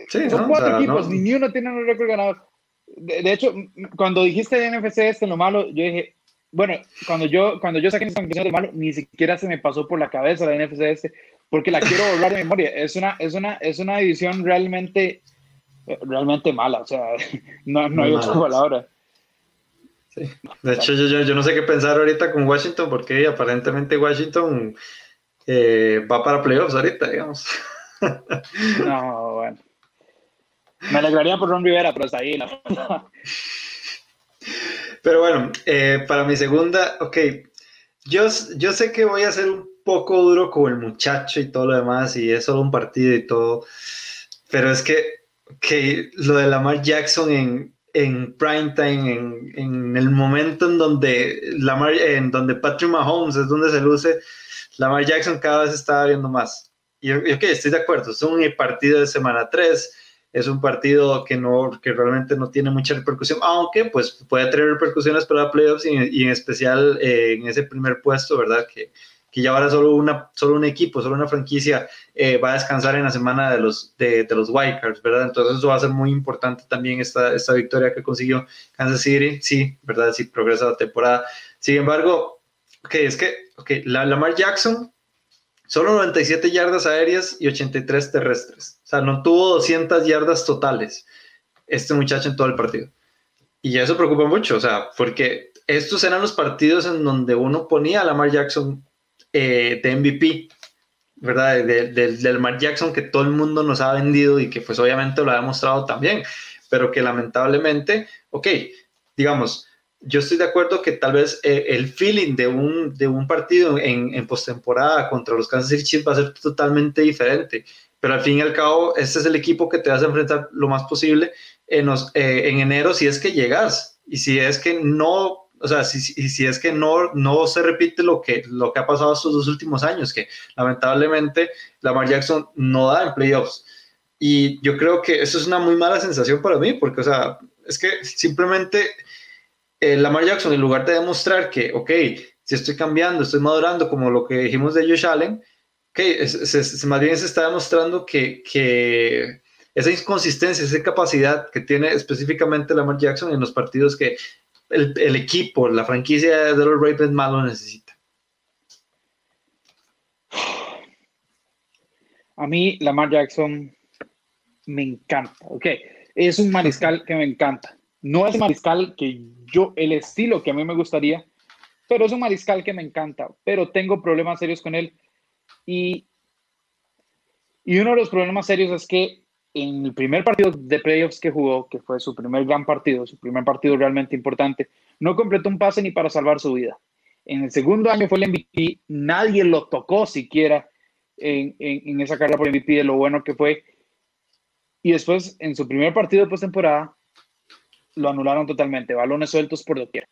sí, son cuatro equipos, ni uno tiene un récord ganador. De, hecho, cuando dijiste de NFC este, lo malo, yo dije, bueno, cuando yo, cuando yo saqué esa conclusión de malo, ni siquiera se me pasó por la cabeza la NFC este, porque la quiero borrar de memoria. Es una, es una, es una división realmente, realmente mala, o sea, no, no hay otra palabra. Sí. De hecho, yo, yo, no sé qué pensar ahorita con Washington, porque aparentemente Washington eh, va para playoffs ahorita, digamos. No, bueno. Me alegraría por Ron Rivera, pero está ahí. Pero bueno, eh, para mi segunda, ok, yo, yo sé que voy a ser un poco duro con el muchacho y todo lo demás, y es solo un partido y todo, pero es que, que lo de Lamar Jackson en, en primetime, en, en el momento en donde, Lamar, en donde Patrick Mahomes es donde se luce, Lamar Jackson cada vez está viendo más. Y ok, estoy de acuerdo, es un partido de semana 3 es un partido que, no, que realmente no tiene mucha repercusión, aunque pues puede tener repercusiones para playoffs y, en especial eh, en ese primer puesto, ¿verdad? Que, que ya ahora solo, una, solo un equipo, solo una franquicia eh, va a descansar en la semana de los, de, de los ¿verdad? Entonces eso va a ser muy importante también esta, esta victoria que consiguió Kansas City, sí, ¿verdad? Sí, progresa la temporada. Sin embargo, ok, es que, ok, la, Lamar Jackson Solo 97 yardas aéreas y 83 terrestres. O sea, no tuvo 200 yardas totales este muchacho en todo el partido. Y eso preocupa mucho, o sea, porque estos eran los partidos en donde uno ponía a Lamar Jackson eh, de MVP, ¿verdad? Del Lamar Jackson que todo el mundo nos ha vendido y que pues obviamente lo ha demostrado también, pero que lamentablemente, ok, digamos, yo estoy de acuerdo que tal vez eh, el feeling de un, de un partido en, en postemporada contra los Kansas City Chiefs va a ser totalmente diferente. Pero al fin y al cabo, este es el equipo que te vas a enfrentar lo más posible en, eh, en enero si es que llegas. Y si es que no, o sea, si, si es que no, no se repite lo que, lo que ha pasado estos dos últimos años, que lamentablemente Lamar Jackson no da en playoffs. Y yo creo que eso es una muy mala sensación para mí, porque, o sea, es que simplemente eh, Lamar Jackson, en lugar de demostrar que, ok, si estoy cambiando, estoy madurando, como lo que dijimos de Josh Allen, ok, más bien se está demostrando que, esa inconsistencia, esa capacidad que tiene específicamente Lamar Jackson en los partidos que el, equipo, la franquicia de los Ravens más lo necesita. A mí, Lamar Jackson me encanta, ok. Es un mariscal que me encanta. No es mariscal que yo, el estilo que a mí me gustaría, pero es un mariscal que me encanta, pero tengo problemas serios con él. Y, y uno de los problemas serios es que en el primer partido de playoffs que jugó, que fue su primer gran partido, su primer partido realmente importante, no completó un pase ni para salvar su vida. En el segundo año fue el MVP, nadie lo tocó siquiera en, en, esa carrera por MVP de lo bueno que fue. Y después, en su primer partido de postemporada, lo anularon totalmente, balones sueltos por doquier.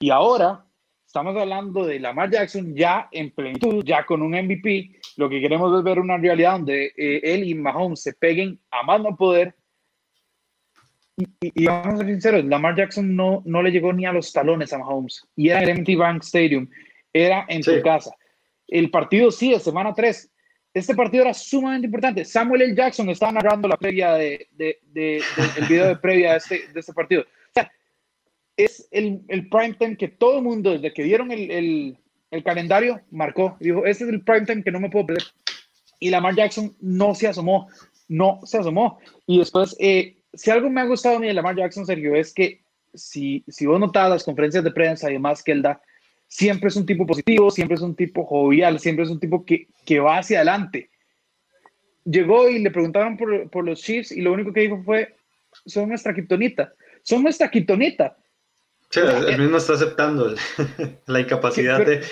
Y ahora estamos hablando de Lamar Jackson ya en plenitud, ya con un MVP. Lo que queremos es ver una realidad donde eh, él y Mahomes se peguen a más no poder. Y, vamos a ser sinceros, Lamar Jackson no, no le llegó ni a los talones a Mahomes. Y era en el MT Bank Stadium, era en su casa. El partido sí, de semana 3, este partido era sumamente importante. Samuel L. Jackson estaba narrando la previa de, de, el video de previa de este, de este partido. O sea, es el, el prime time que todo el mundo, desde que dieron el, el, el, calendario, marcó. Dijo, este es el prime time que no me puedo perder. Y Lamar Jackson no se asomó, no se asomó. Y después, eh, si algo me ha gustado a mí de Lamar Jackson, Sergio, es que si, si vos notas las conferencias de prensa y demás que él da, siempre es un tipo positivo, siempre es un tipo jovial, siempre es un tipo que, que va hacia adelante. llegó y le preguntaron por, por, los Chiefs y lo único que dijo fue, son nuestra criptonita, son nuestra criptonita. Sí, el mismo está aceptando la incapacidad de...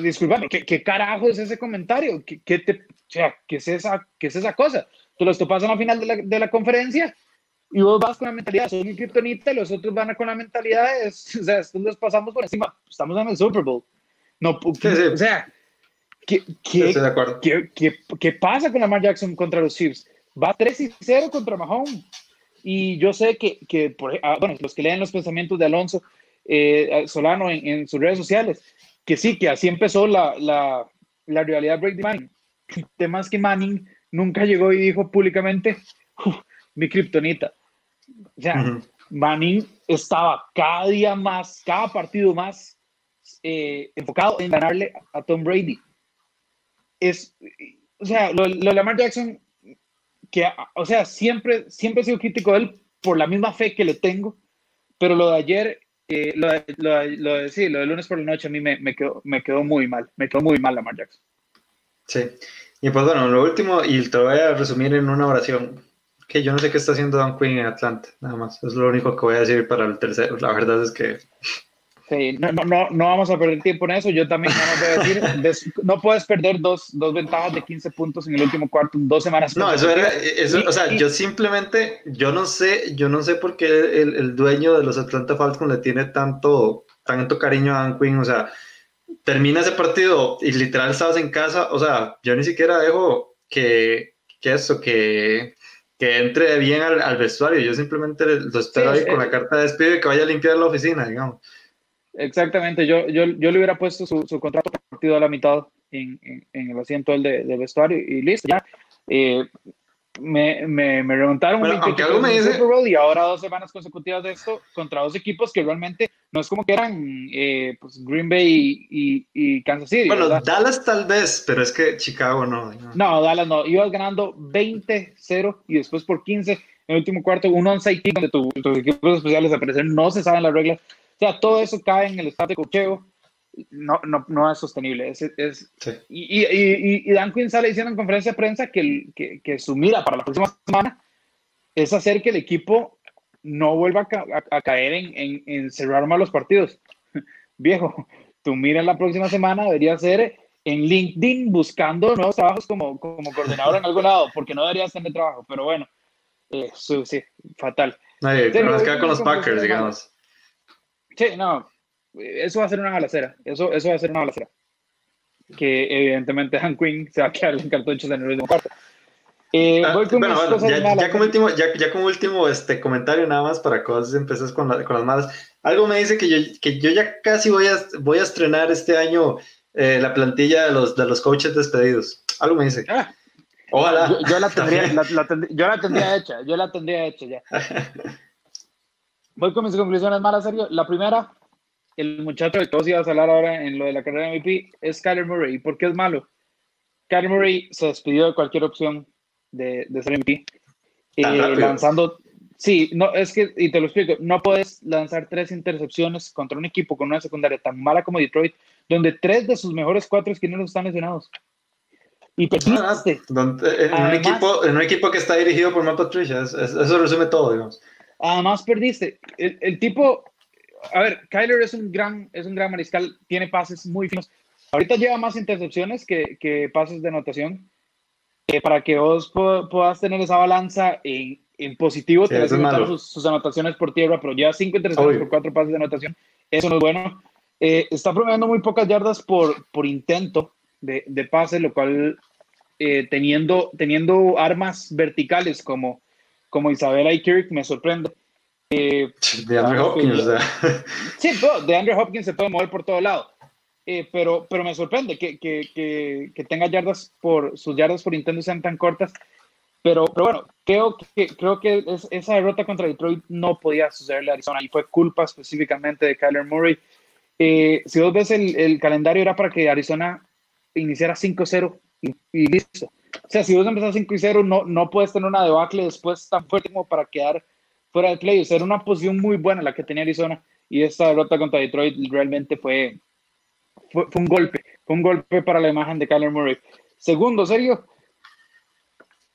Disculpame, ¿qué, ¿qué, carajo es ese comentario? ¿Qué, qué te, o sea, ¿qué, es esa, ¿Qué es esa cosa? Te los topas en la final de la, de la conferencia y vos vas con la mentalidad, son mi criptonita, y los otros van con la mentalidad, o sea, estos los pasamos por encima, estamos en el Super Bowl. No, o sea, ¿qué, qué, ¿qué, qué, qué pasa con Lamar Jackson contra los Chiefs? Va 3 y 0 contra Mahomes. Y yo sé que, que por, ah, bueno, los que leen los pensamientos de Alonso eh, Solano en, en, sus redes sociales, que sí, que así empezó la, la, la rivalidad Brady Manning. El tema es que Manning nunca llegó y dijo públicamente, mi kriptonita. O sea, Manning estaba cada día más, cada partido más eh, enfocado en ganarle a Tom Brady. Es, o sea, lo, lo de Lamar Jackson que, o sea, siempre, siempre he sido crítico de él por la misma fe que le tengo, pero lo de ayer, eh, lo, de, lo, lo, de, sí, lo de lunes por la noche a mí me, me, quedó, me quedó muy mal, me quedó muy mal Lamar Jackson. Sí, y pues bueno, lo último, y te lo voy a resumir en una oración, que yo no sé qué está haciendo Dan Quinn en Atlanta, nada más, es lo único que voy a decir para el tercero, la verdad es que Sí, no, no, no, vamos a perder tiempo en eso. Yo también no voy a decir, no puedes perder dos, dos, ventajas de 15 puntos en el último cuarto, dos semanas. No, eso era, eso, o sea, yo simplemente, yo no sé, yo no sé por qué el, el, dueño de los Atlanta Falcons le tiene tanto, tanto cariño a Dan Quinn, o sea, termina ese partido y literal estabas en casa, o sea, yo ni siquiera dejo que, que eso, que, que entre bien al, al vestuario, yo simplemente lo espero ahí con la carta de despido y que vaya a limpiar la oficina, digamos. Exactamente, yo, yo, yo le hubiera puesto su, su contrato partido a la mitad en, en, el asiento del de, vestuario y listo, ya. Eh, me, me, me remontaron un algo me dice... Super Bowl y ahora dos semanas consecutivas de esto contra dos equipos que realmente no es como que eran eh, pues Green Bay y, y, Kansas City. Bueno, Dallas tal vez, pero es que Chicago no. No, no Dallas no. Ibas ganando 20-0 y después por 15 en el último cuarto, un onside kick donde tu, tus equipos especiales aparecen, no se saben las reglas. O sea, todo eso cae en el estado de cocheo. No, no, no es sostenible. Es, es sí. y, y, y, Dan Quinn sale diciendo en conferencia de prensa que, que, que, su mira para la próxima semana es hacer que el equipo no vuelva a, a, a caer en, en, en, cerrar mal los partidos. Viejo, tu mira la próxima semana debería ser en LinkedIn buscando nuevos trabajos como, como coordinador en algún lado, porque no deberías tener trabajo. Pero bueno, eso eh, sí, fatal. Nadie, pero nos queda con los Packers, digamos. Sí, no, eso va a ser una balacera, eso, eso va a ser una balacera. Que evidentemente Han Quinn se va a quedar en cartuchos en el último cuarto. Eh, ah, bueno, bueno, ya, ya, como último, ya, ya, como último este comentario nada más para que vos empieces con, la, con las malas. Algo me dice que yo, que yo ya casi voy a, voy a estrenar este año eh, la plantilla de los, de los coaches despedidos. Algo me dice. Ah, Ojalá. Yo, yo la tendría, la, la tendría, yo la tendría hecha, yo la tendría hecha ya. voy con mis conclusiones malas, serio. La primera, el muchacho de todos ibas a hablar ahora en lo de la carrera de MVP es Kyler Murray. ¿Por qué es malo? Kyler Murray se despidió de cualquier opción de, de ser MVP. Eh, lanzando, sí, no, es que, y te lo explico, no puedes lanzar tres intercepciones contra un equipo con una secundaria tan mala como Detroit, donde tres de sus mejores cuatro esquineros están lesionados. Y perdiste. en, un equipo, en un equipo que está dirigido por Matt Patricia, eso resume todo, digamos. Además perdiste. El, el, tipo, a ver, Kyler es un gran, es un gran mariscal, tiene pases muy finos. Ahorita lleva más intercepciones que, que pases de anotación. Eh, para que vos puedas tener esa balanza en, en positivo, sí, te sus, sus, anotaciones por tierra, pero lleva cinco intercepciones por cuatro pases de anotación. Eso no es bueno. Eh, está promediando muy pocas yardas por, por intento de, de pase, lo cual eh, teniendo, teniendo armas verticales como como Isabela y Kirk me sorprende. Eh, de Andrew Hopkins, o sea. Sí, de Andrew Hopkins se puede mover por todo lado. Eh, pero, pero me sorprende que, que, que, que, tenga yardas por sus yardas por intento sean tan cortas. Pero, pero bueno, creo que, creo que es, esa derrota contra Detroit no podía sucederle a Arizona y fue culpa específicamente de Kyler Murray. Eh, si vos ves el, el, calendario, era para que Arizona iniciara 5-0 y, y listo. O sea, si vos empezás 5 y 0, no, no puedes tener una debacle después tan fuerte como para quedar fuera del play. O sea, era una posición muy buena la que tenía Arizona y esta derrota contra Detroit realmente fue, fue, fue un golpe. Fue un golpe para la imagen de Kyler Murray. Segundo, Sergio,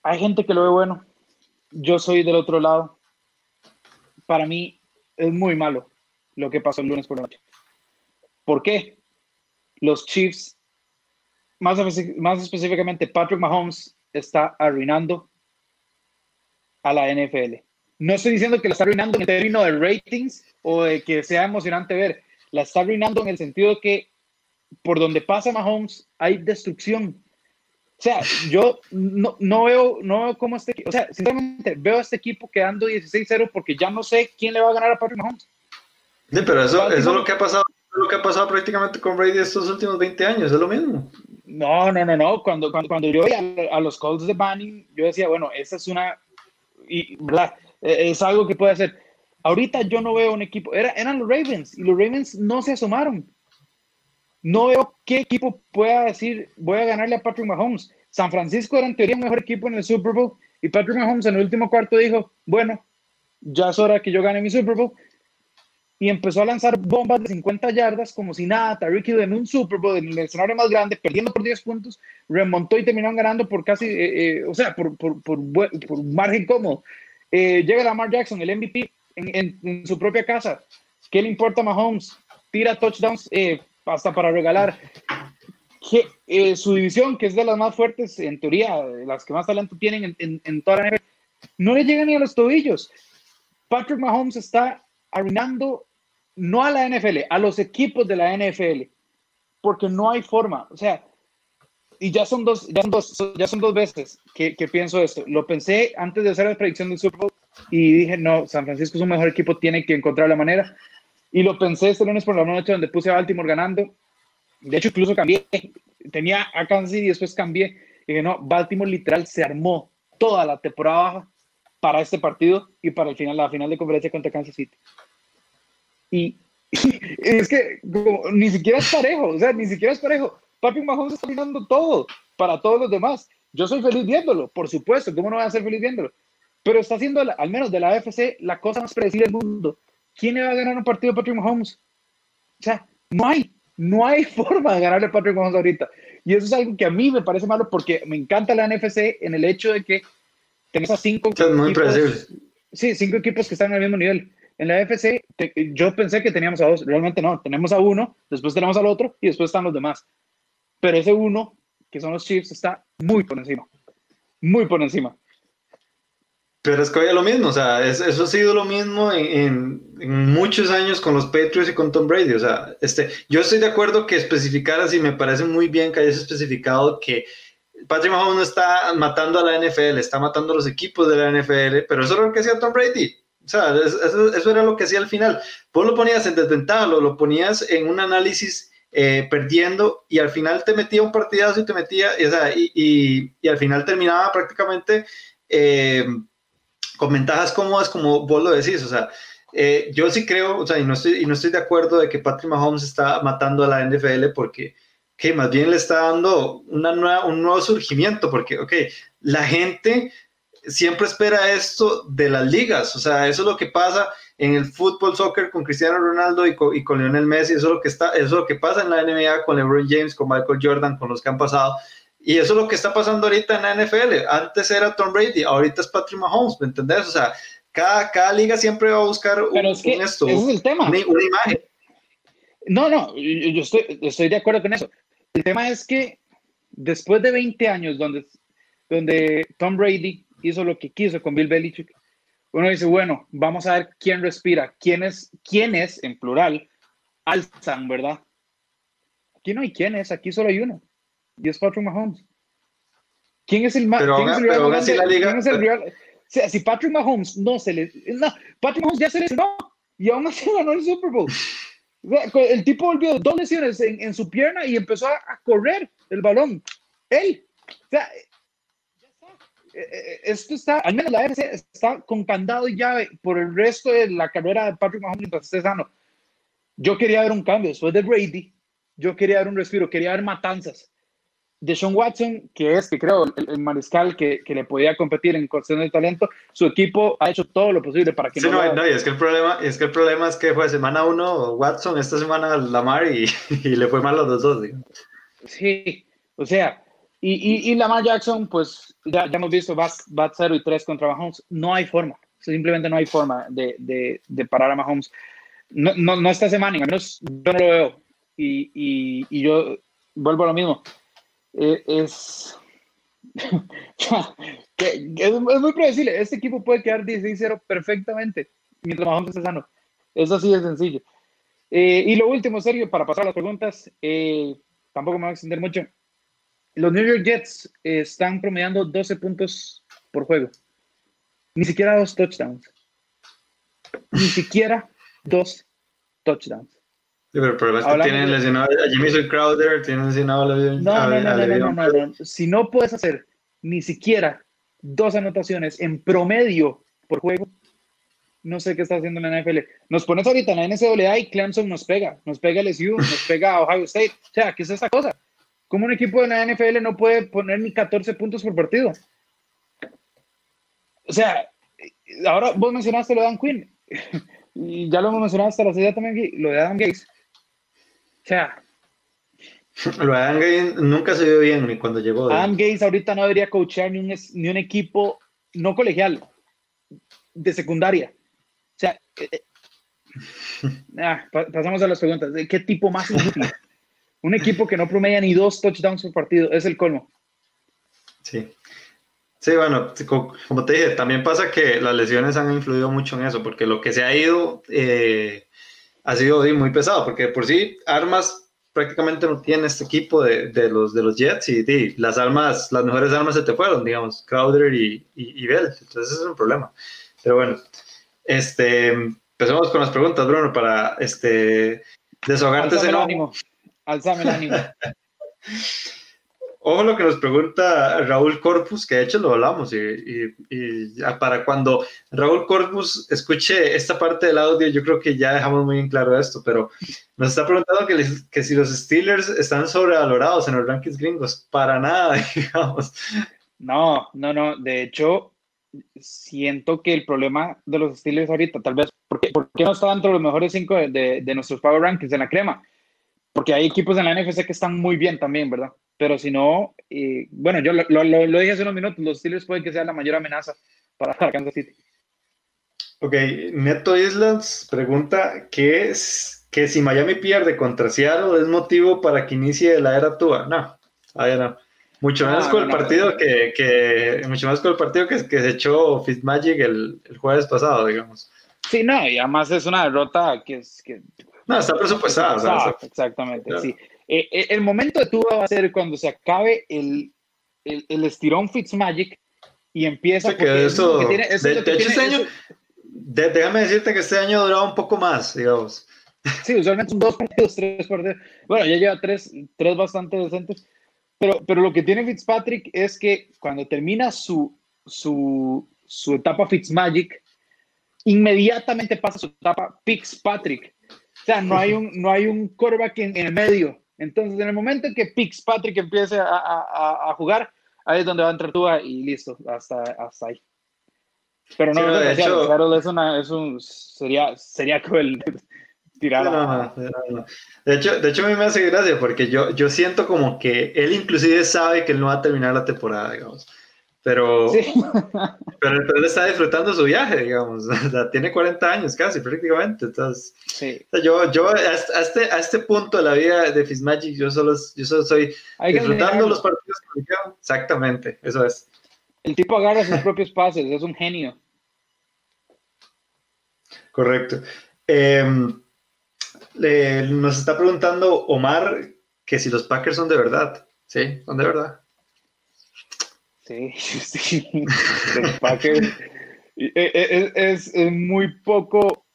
hay gente que lo ve bueno. Yo soy del otro lado. Para mí es muy malo lo que pasó el lunes por la noche. ¿Por qué? Los Chiefs, más, más específicamente Patrick Mahomes, está arruinando a la NFL. No estoy diciendo que la está arruinando en términos de ratings o de que sea emocionante ver. La está arruinando en el sentido que por donde pasa Mahomes hay destrucción. O sea, yo no, no, veo, no veo cómo este o sea, sinceramente veo a este equipo quedando 16-0 porque ya no sé quién le va a ganar a Patrick Mahomes. Sí, pero eso, eso es lo que ha pasado, lo que ha pasado prácticamente con Brady estos últimos 20 años, es lo mismo. No, no, no, no. Cuando, cuando, cuando yo veía a, los Colts de Banning, yo decía, bueno, esa es una, y, ¿verdad? E, es algo que puede hacer. Ahorita yo no veo un equipo, Era, eran los Ravens y los Ravens no se asomaron. No veo qué equipo pueda decir, voy a ganarle a Patrick Mahomes. San Francisco era en teoría el mejor equipo en el Super Bowl y Patrick Mahomes en el último cuarto dijo, bueno, ya es hora que yo gane mi Super Bowl. Y empezó a lanzar bombas de 50 yardas como si nada. Tariq en un Super Bowl, en el escenario más grande, perdiendo por 10 puntos, remontó y terminaron ganando por casi, eh, eh, o sea, por, por, por, por margen cómodo. Eh, llega Lamar Jackson, el MVP, en, su propia casa. ¿Qué le importa a Mahomes? Tira touchdowns hasta para regalar. Que, su división, que es de las más fuertes, en teoría, las que más talento tienen en, en toda la NFL, no le llega ni a los tobillos. Patrick Mahomes está arruinando no a la NFL, a los equipos de la NFL, porque no hay forma. O sea, y ya son dos, ya son dos, ya son dos veces que, que, pienso esto. Lo pensé antes de hacer la predicción del Super Bowl y dije, no, San Francisco es un mejor equipo, tiene que encontrar la manera. Y lo pensé este lunes por la noche donde puse a Baltimore ganando. De hecho, incluso cambié. Tenía a Kansas y después cambié. Y dije, no, Baltimore literal se armó toda la temporada baja para este partido y para el final, la final de conferencia contra Kansas City. Y, es que ni siquiera es parejo, o sea, ni siquiera es parejo. Papi Mahomes está ganando todo para todos los demás. Yo soy feliz viéndolo, por supuesto, ¿cómo no voy a ser feliz viéndolo? Pero está haciendo, al menos de la AFC, la cosa más predecible del mundo. ¿Quién le va a ganar un partido a Patrick Mahomes? O sea, no hay, no hay forma de ganarle a Patrick Mahomes ahorita. Y eso es algo que a mí me parece malo porque me encanta la NFC en el hecho de que tenemos a cinco equipos, sí, cinco equipos que están al mismo nivel. En la NFC, yo pensé que teníamos a dos, realmente no, tenemos a uno, después tenemos al otro y después están los demás. Pero ese uno, que son los Chiefs, está muy por encima, muy por encima. Pero es que oye lo mismo, o sea, eso ha sido lo mismo en, muchos años con los Patriots y con Tom Brady. O sea, este, yo estoy de acuerdo que especificaras y me parece muy bien que hayas especificado que Patrick Mahomes no está matando a la NFL, está matando a los equipos de la NFL, pero eso era lo que hacía Tom Brady. O sea, eso, era lo que hacía al final. Vos lo ponías en desventaja, lo, ponías en un análisis eh, perdiendo y al final te metía un partidazo y te metía, y, o sea, y, y, al final terminaba prácticamente... Eh, con ventajas cómodas, como vos lo decís, o sea, eh, yo sí creo, o sea, y no, estoy, y no estoy de acuerdo de que Patrick Mahomes está matando a la NFL porque, que más bien le está dando una nueva, un nuevo surgimiento, porque, ok, la gente siempre espera esto de las ligas, o sea, eso es lo que pasa en el fútbol, soccer con Cristiano Ronaldo y con, y con Lionel Messi, eso es, lo que está, eso es lo que pasa en la NBA con LeBron James, con Michael Jordan, con los que han pasado, y eso es lo que está pasando ahorita en la NFL. Antes era Tom Brady, ahorita es Patrick Mahomes, ¿me entendés? O sea, cada, cada liga siempre va a buscar un, es esto, ese es el tema. Una, imagen. No, no, yo estoy, estoy de acuerdo con eso. El tema es que después de 20 años donde, donde Tom Brady hizo lo que quiso con Bill Belichick, uno dice, bueno, vamos a ver quién respira, quiénes, quiénes, en plural, alzan, ¿verdad? Aquí no hay quiénes, aquí solo hay uno y es Patrick Mahomes. ¿Quién es el más? ¿quién es el liga. Es sea, si Patrick Mahomes no se le. No, Patrick Mahomes ya se lesionó y aún así ganó el Super Bowl. El tipo volvió dos lesiones en, en su pierna y empezó a, a, correr el balón. Él. O sea, ya está. Eh, eh, esto está, al menos la RC está con candado y llave por el resto de la carrera de Patrick Mahomes mientras esté sano. Yo quería ver un cambio después de Brady. Yo quería ver un respiro, quería ver matanzas de Sean Watson, que es, que creo, el, mariscal que, que, le podía competir en cuestión de talento, su equipo ha hecho todo lo posible para que sí, no, no, y es que el problema es que el problema es que fue semana uno Watson, esta semana Lamar y, y le fue mal a los dos. Sí, o sea, Y, y, Lamar Jackson, pues ya, ya hemos visto, va, va 0 y 3 contra Mahomes. No hay forma, simplemente no hay forma de, de, de parar a Mahomes. No, no, no está ese Manning, al menos yo no lo veo. Y, y, y yo vuelvo a lo mismo. Eh, es, que, es, muy predecible. Este equipo puede quedar 16-0 perfectamente mientras Mahomes esté sano. Es así de sencillo. Eh, y lo último, Sergio, para pasar a las preguntas, eh, tampoco me voy a extender mucho. Los New York Jets están promediando 12 puntos por juego. Ni siquiera dos touchdowns. Ni siquiera dos touchdowns. Sí, pero el problema es que tienen lesionado a Jimmy Crowder, tienen lesionado a No, no, no, no, no, no, no, Si no puedes hacer ni siquiera dos anotaciones en promedio por juego, no sé qué está haciendo la NFL. Nos pones ahorita en la NCAA y Clemson nos pega, nos pega LSU, nos pega Ohio State. O sea, ¿qué es esta cosa? ¿Cómo un equipo de la NFL no puede poner ni 14 puntos por partido? O sea, ahora vos mencionaste lo de Dan Quinn, y ya lo hemos mencionado hasta la salida también, lo de Adam Gates. O sea, lo de Adam Gates nunca se vio bien ni cuando llegó. Adam Gates ahorita no debería coachar ni un, ni un equipo no colegial, de secundaria. O sea, eh, eh, ah, pasamos a las preguntas. ¿De qué tipo más inútil? Un equipo que no promedia ni dos touchdowns por partido, es el colmo. Sí. Sí, bueno, como te dije, también pasa que las lesiones han influido mucho en eso, porque lo que se ha ido eh, ha sido muy pesado, porque por sí armas prácticamente no tiene este equipo de, los, de los Jets y, las armas, las mejores armas se te fueron, digamos, Crowder y, y, Bell, entonces es un problema. Pero bueno, este, empecemos con las preguntas, Bruno, para este, desahogarte ese ánimo alzame el ánimo. Ojo lo que nos pregunta Raúl Corpus, que de hecho lo hablamos, y, para cuando Raúl Corpus escuche esta parte del audio, yo creo que ya dejamos muy en claro esto, pero nos está preguntando que, que si los Steelers están sobrevalorados en los rankings gringos, para nada, digamos. No, no, no, de hecho, siento que el problema de los Steelers ahorita, tal vez, ¿por qué, no están entre los mejores cinco de, de nuestros Power Rankings en la crema? Porque hay equipos en la NFC que están muy bien también, ¿verdad? Pero si no, eh, bueno, yo lo, lo, lo, dije hace unos minutos, los Steelers pueden que sea la mayor amenaza para Kansas City. Ok, Neto Islands pregunta que es que si Miami pierde contra Seattle es motivo para que inicie la era Tua. No, ahí no. Mucho más con el partido que, que, mucho más con el partido que, que se echó Fitzmagic el, el jueves pasado, digamos. Sí, no, y además es una derrota que es que no, está presupuestado. exactamente, sí. Eh, eh, el momento de Tua va a ser cuando se acabe el, el, el estirón Fitzmagic y empieza. que eso, de, hecho, este año, déjame decirte que este año duraba un poco más, digamos. Sí, usualmente son dos partidos, tres partidos. Bueno, ya lleva tres, tres bastante decentes. Pero, pero lo que tiene Fitzpatrick es que cuando termina su, su, su etapa Fitzmagic, inmediatamente pasa su etapa Fitzpatrick. O sea, no hay un, no hay un quarterback en, el medio. Entonces, en el momento en que Patrick empiece a, a, a, jugar, ahí es donde va a entrar Tua y listo, hasta, hasta ahí. Pero no, de hecho, es una, es un, sería, sería cruel tirar. No, no, de, hecho, de hecho, a mí me hace gracia porque yo, yo siento como que él inclusive sabe que él no va a terminar la temporada, digamos. Pero, pero, él está disfrutando su viaje, digamos. tiene 40 años casi, prácticamente. Entonces, yo, yo a, este, a este punto de la vida de Fitzmagic, yo solo, yo solo estoy disfrutando los partidos que me Exactamente, eso es. El tipo agarra sus propios pases, es un genio. Correcto. Em, nos está preguntando Omar que si los Packers son de verdad. Sí, son de verdad. Sí, sí. E, e, es, muy poco.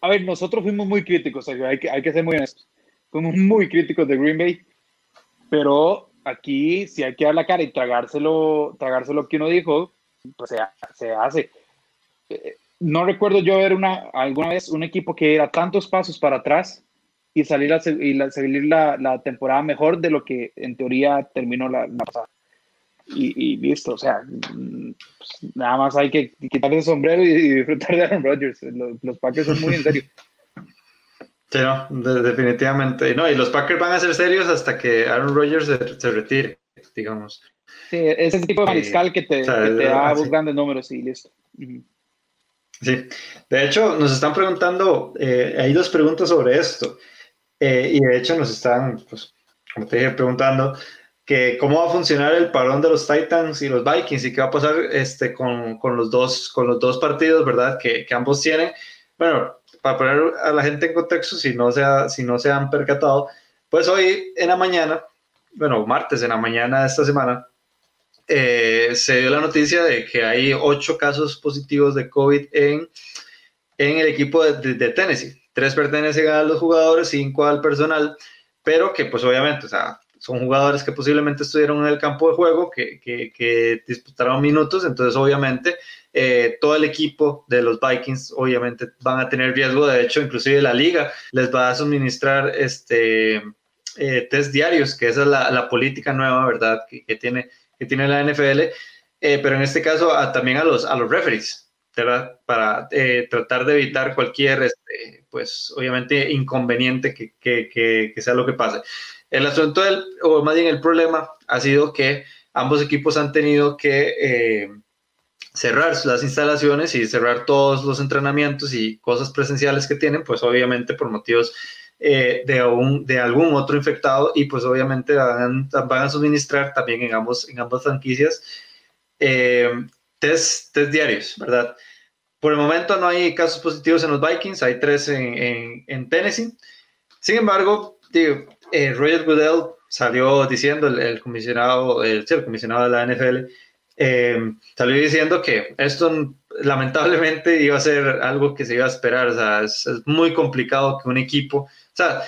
A ver, nosotros fuimos muy críticos, hay, que, hay que ser muy honestos. Fuimos muy críticos de Green Bay, pero aquí si hay que dar la cara y tragárselo, tragárselo que uno dijo, pues se, se hace. Eh, no recuerdo yo ver una, alguna vez un equipo que era tantos pasos para atrás y salir a y la, salir la, la, temporada mejor de lo que en teoría terminó la, la pasada y, listo. O sea, mm, pues, nada más hay que quitar el sombrero y, disfrutar de Aaron Rodgers. Los, los Packers son muy en serio. Sí, no, definitivamente. No, y los Packers van a ser serios hasta que Aaron Rodgers se, retire, digamos. Sí, es ese tipo de mariscal que te, da grandes números y listo. Sí, de hecho, nos están preguntando, eh, hay dos preguntas sobre esto. Eh, y de hecho, nos están, pues, como te dije, preguntando que cómo va a funcionar el parón de los Titans y los Vikings y qué va a pasar este, con, con los, dos, con los dos partidos, ¿verdad? Que, que ambos tienen. Bueno, para poner a la gente en contexto, si no, se si no se han percatado, pues hoy en la mañana, bueno, martes en la mañana de esta semana, eh, se dio la noticia de que hay ocho casos positivos de COVID en, en el equipo de, de, Tennessee. Tres pertenecen a los jugadores, cinco al personal, pero que pues obviamente, o sea, son jugadores que posiblemente estuvieron en el campo de juego, que, que, disputaron minutos, entonces obviamente eh, todo el equipo de los Vikings obviamente van a tener riesgo, de hecho inclusive la liga les va a suministrar este, eh, test diarios, que esa es la, la política nueva, ¿verdad? Que, que, tiene, que tiene la NFL, eh, pero en este caso también a los, a los referees, ¿verdad? Para tratar de evitar cualquier, este, pues obviamente inconveniente que, que, que sea lo que pase. El asunto, del, o más bien el problema, ha sido que ambos equipos han tenido que cerrar las instalaciones y cerrar todos los entrenamientos y cosas presenciales que tienen, pues obviamente por motivos eh, de, un, de algún otro infectado y pues obviamente van, a suministrar también en, ambos, en ambas franquicias eh, test, diarios, ¿verdad? Por el momento no hay casos positivos en los Vikings, hay tres en, en, Tennessee. Sin embargo, digo, eh, Roger Goodell salió diciendo, el, comisionado, el, el comisionado de la NFL, eh, salió diciendo que esto lamentablemente iba a ser algo que se iba a esperar, o sea, es, muy complicado que un equipo, o sea,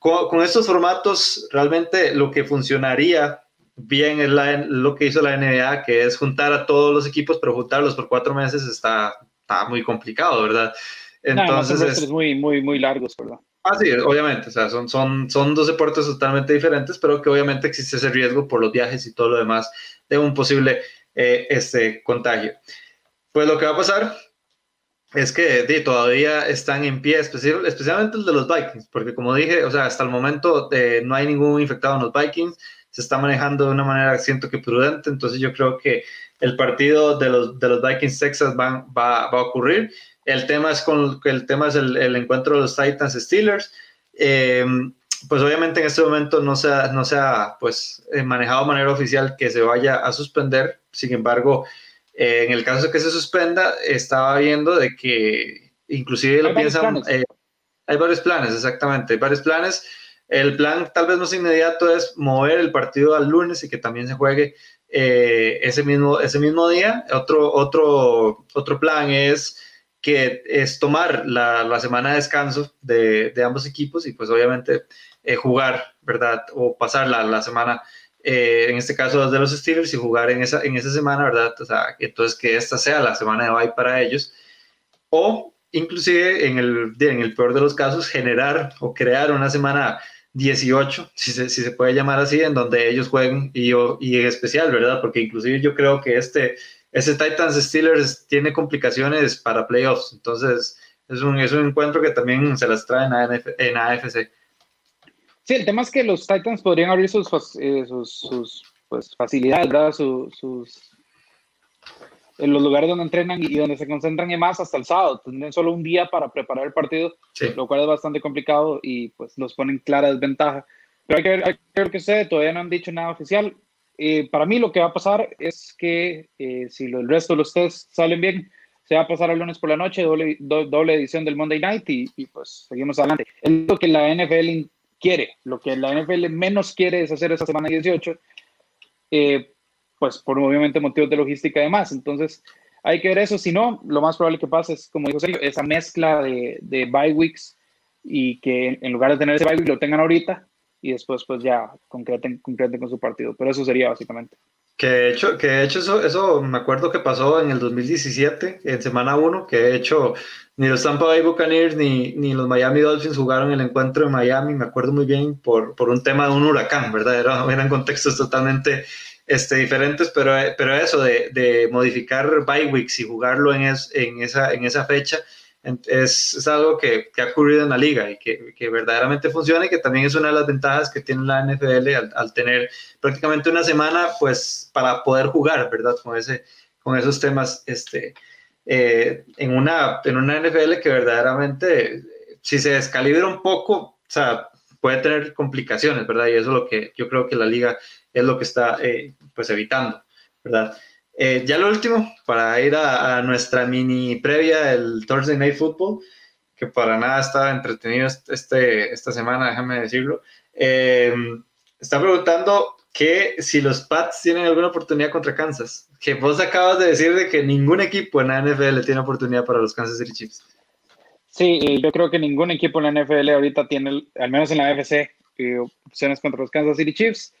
con, estos formatos realmente lo que funcionaría bien es lo que hizo la NBA, que es juntar a todos los equipos, pero juntarlos por cuatro meses está, está muy complicado, ¿verdad? Entonces es muy, muy, muy largos, ¿verdad? Ah, sí, obviamente, o sea, son, son, son dos deportes totalmente diferentes, pero que obviamente existe ese riesgo por los viajes y todo lo demás de un posible eh, este contagio. Pues lo que va a pasar es que todavía están en pie, especialmente el de los Vikings, porque como dije, o sea, hasta el momento eh, no hay ningún infectado en los Vikings, se está manejando de una manera, siento que prudente, entonces yo creo que el partido de los, de los Vikings Texas va, va, a ocurrir. El tema es, con, el, tema es el, el encuentro de los Titans Steelers. Eh, pues obviamente en este momento no se ha, no se pues, eh, manejado de manera oficial que se vaya a suspender. Sin embargo, eh, en el caso de que se suspenda, estaba viendo de que inclusive lo piensan, eh, hay varios planes, exactamente, hay varios planes. El plan tal vez más inmediato es mover el partido al lunes y que también se juegue ese, mismo, ese mismo día. Otro, otro, otro plan es que es tomar la, la semana de descanso de, de, ambos equipos y pues obviamente eh, jugar, ¿verdad? O pasar la, la semana, eh, en este caso de los Steelers, y jugar en esa, en esa semana, ¿verdad? O sea, entonces que esta sea la semana de bye para ellos. O inclusive en el, en el peor de los casos, generar o crear una semana 18, si se, si se puede llamar así, en donde ellos jueguen y, y en especial, ¿verdad? Porque inclusive yo creo que este, este Titans Steelers tiene complicaciones para playoffs, entonces es un, es un encuentro que también se las trae en, en AFC. Sí, el tema es que los Titans podrían abrir sus, eh, sus, pues, facilidades, ¿verdad? Sus, en los lugares donde entrenan y donde se concentran y más hasta el sábado. Tienen solo un día para preparar el partido, lo cual es bastante complicado y pues los ponen clara desventaja. Pero hay que ver, hay que ver qué sucede, todavía no han dicho nada oficial. Eh, para mí lo que va a pasar es que eh, si el resto de los test salen bien, se va a pasar el lunes por la noche, doble, doble edición del Monday Night y, y, pues seguimos adelante. Es lo que la NFL quiere. Lo que la NFL menos quiere es hacer esa semana 18, eh, pues por obviamente motivos de logística y demás. Entonces, hay que ver eso. Si no, lo más probable que pase es, como dijo Sergio, esa mezcla de, de bye weeks y que en lugar de tener ese bye week lo tengan ahorita y después pues ya concreten, concreten con su partido. Pero eso sería básicamente. Que de hecho, que de hecho eso, eso me acuerdo que pasó en el 2017, en semana 1, que de hecho ni los Tampa Bay Buccaneers ni, ni los Miami Dolphins jugaron el encuentro en Miami, me acuerdo muy bien, por, por un tema de un huracán, ¿verdad? eran contextos totalmente este, diferentes, pero, pero eso de, de modificar bye weeks y jugarlo en, es, en, esa, en esa fecha, Es, es algo que, que, ha ocurrido en la liga y que, que, verdaderamente funciona y que también es una de las ventajas que tiene la NFL al, al, tener prácticamente una semana pues para poder jugar, ¿verdad? Con, ese, con esos temas este, eh, en, una, en una NFL que verdaderamente si se descalibra un poco, o sea, puede tener complicaciones, ¿verdad? Y eso es lo que yo creo que la liga es lo que está eh, pues evitando, ¿verdad? Eh, ya lo último, para ir a, nuestra mini previa del Thursday Night Football, que para nada está entretenido este, esta semana, déjame decirlo. Eh, está preguntando que si los Pats tienen alguna oportunidad contra Kansas. Que vos acabas de decir de que ningún equipo en la NFL tiene oportunidad para los Kansas City Chiefs. Sí, yo creo que ningún equipo en la NFL ahorita tiene, al menos en la FC, eh, opciones contra los Kansas City Chiefs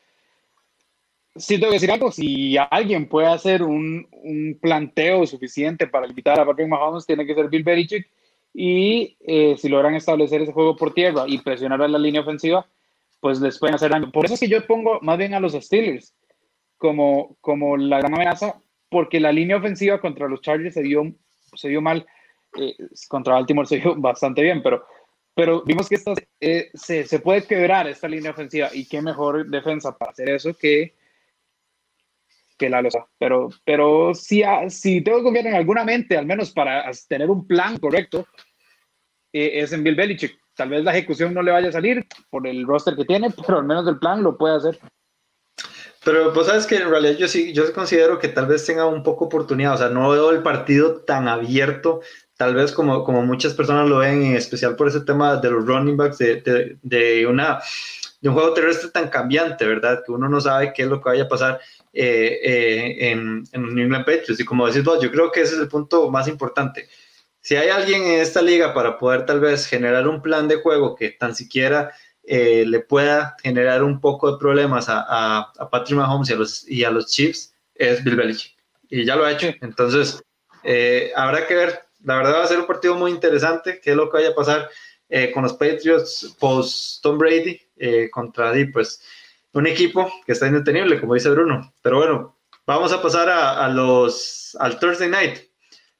sí tengo que decir algo, si alguien puede hacer un, un planteo suficiente para limitar a Patrick Mahomes, tiene que ser Bill Belichick, y eh, si logran establecer ese juego por tierra y presionar a la línea ofensiva, pues les pueden hacer daño. Por eso es que yo pongo más bien a los Steelers como, como la gran amenaza, porque la línea ofensiva contra los Chargers se dio, se dio mal, eh, contra Baltimore se dio bastante bien, pero, pero vimos que esto, eh, se, se puede quebrar esta línea ofensiva. Y qué mejor defensa para hacer eso que que la losa. Pero, pero si, si tengo que confiar en alguna mente, al menos para tener un plan correcto, eh, es en Bill Belichick. Tal vez la ejecución no le vaya a salir por el roster que tiene, pero al menos el plan lo puede hacer. Pero pues sabes que en realidad yo sí, yo considero que tal vez tenga un poco oportunidad, o sea, no veo el partido tan abierto, tal vez como, como muchas personas lo ven, en especial por ese tema de los running backs, de, de, de una, de un juego terrestre tan cambiante, ¿verdad? Que uno no sabe qué es lo que vaya a pasar. Eh, eh, en, en New England Patriots. Y como decís vos, yo creo que ese es el punto más importante. Si hay alguien en esta liga para poder tal vez generar un plan de juego que tan siquiera eh, le pueda generar un poco de problemas a, a, Patrick Mahomes y a, los, y a los Chiefs, es Bill Belichick. Y ya lo ha hecho. Entonces, habrá que ver. La verdad va a ser un partido muy interesante. ¿Qué es lo que vaya a pasar con los Patriots post Tom Brady contra, pues, un equipo que está indetenible, como dice Bruno. Pero bueno, vamos a pasar a, los, al Thursday Night.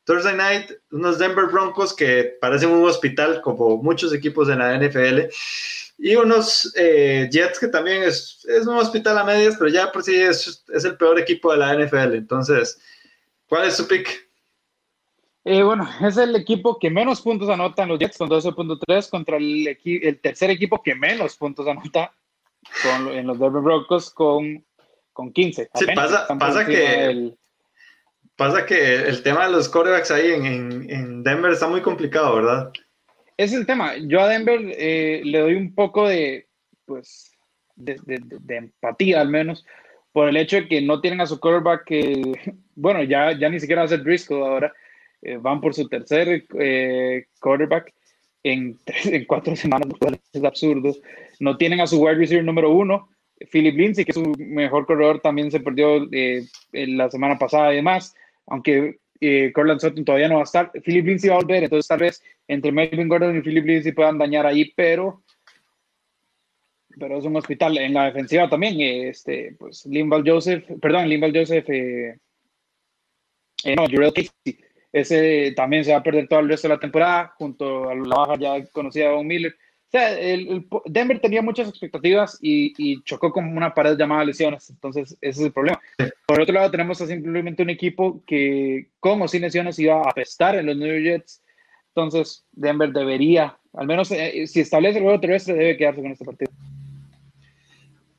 Thursday Night, unos Denver Broncos que parecen un hospital, como muchos equipos en la NFL, y unos eh, Jets que también es, es, un hospital a medias, pero ya por sí es, es, el peor equipo de la NFL. Entonces, ¿cuál es su pick? Eh, bueno, es el equipo que menos puntos anotan los Jets con 12.3 contra el, el tercer equipo que menos puntos anota en los Denver Broncos con, con 15. Sí, pasa, pasa que, pasa que el tema de los quarterbacks ahí en, en, Denver está muy complicado, ¿verdad? Es el tema. Yo a Denver eh, le doy un poco de, pues, de, de, empatía al menos por el hecho de que no tienen a su quarterback que, bueno, ya, ya ni siquiera va a ser Driscoll ahora, eh, van por su tercer eh, quarterback en, en cuatro semanas, es absurdo. No tienen a su wide receiver número uno, Philip Lindsay, que es su mejor corredor, también se perdió eh, la semana pasada y demás, aunque eh, Corland Sutton todavía no va a estar. Philip Lindsay va a volver, entonces tal vez entre Melvin Gordon y Philip Lindsay puedan dañar ahí, pero pero es un hospital en la defensiva también. Este, pues Limbal Joseph, perdón, Limbal Joseph, eh, eh, no, Jurel Casey, ese también se va a perder todo el resto de la temporada, junto a la baja ya conocida de Von Miller. O sea, el, Denver tenía muchas expectativas y, chocó con una pared llamada lesiones. Entonces, ese es el problema. Por otro lado, tenemos simplemente un equipo que, como sin lesiones, iba a apestar en los New York Jets. Entonces, Denver debería, al menos eh, si establece el juego terrestre, debe quedarse con este partido.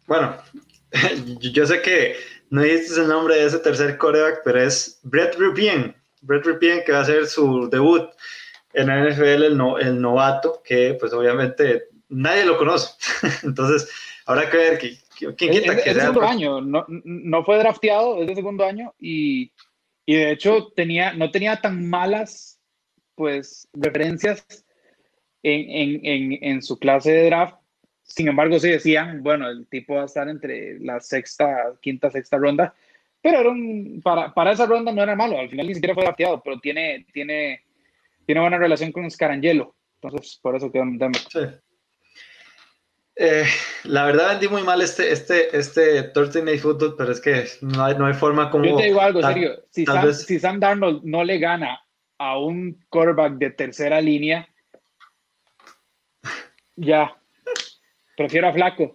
Bueno, yo sé que no dijiste el nombre de ese tercer coreback, pero es Brett Rupien. Brett Ripien, que va a hacer su debut en la NFL, el, no, el novato, que pues obviamente nadie lo conoce. Entonces, habrá que ver quién quita es, que es segundo año, no, no, fue drafteado, es de segundo año y, y, de hecho tenía, no tenía tan malas pues referencias en, en, en, en su clase de draft. Sin embargo, sí decían, bueno, el tipo va a estar entre la sexta, quinta, sexta ronda pero era un, para, para, esa ronda no era malo, al final ni siquiera fue drafteado, pero tiene, tiene, tiene buena relación con Scarangelo, entonces por eso quedó en Denver. Sí. Eh, la verdad vendí muy mal este, este, este Thursday Night Football, pero es que no hay, no hay forma como... Yo te digo algo, serio, si Sam, si Sam, Darnold no le gana a un quarterback de tercera línea, ya, prefiero a Flaco.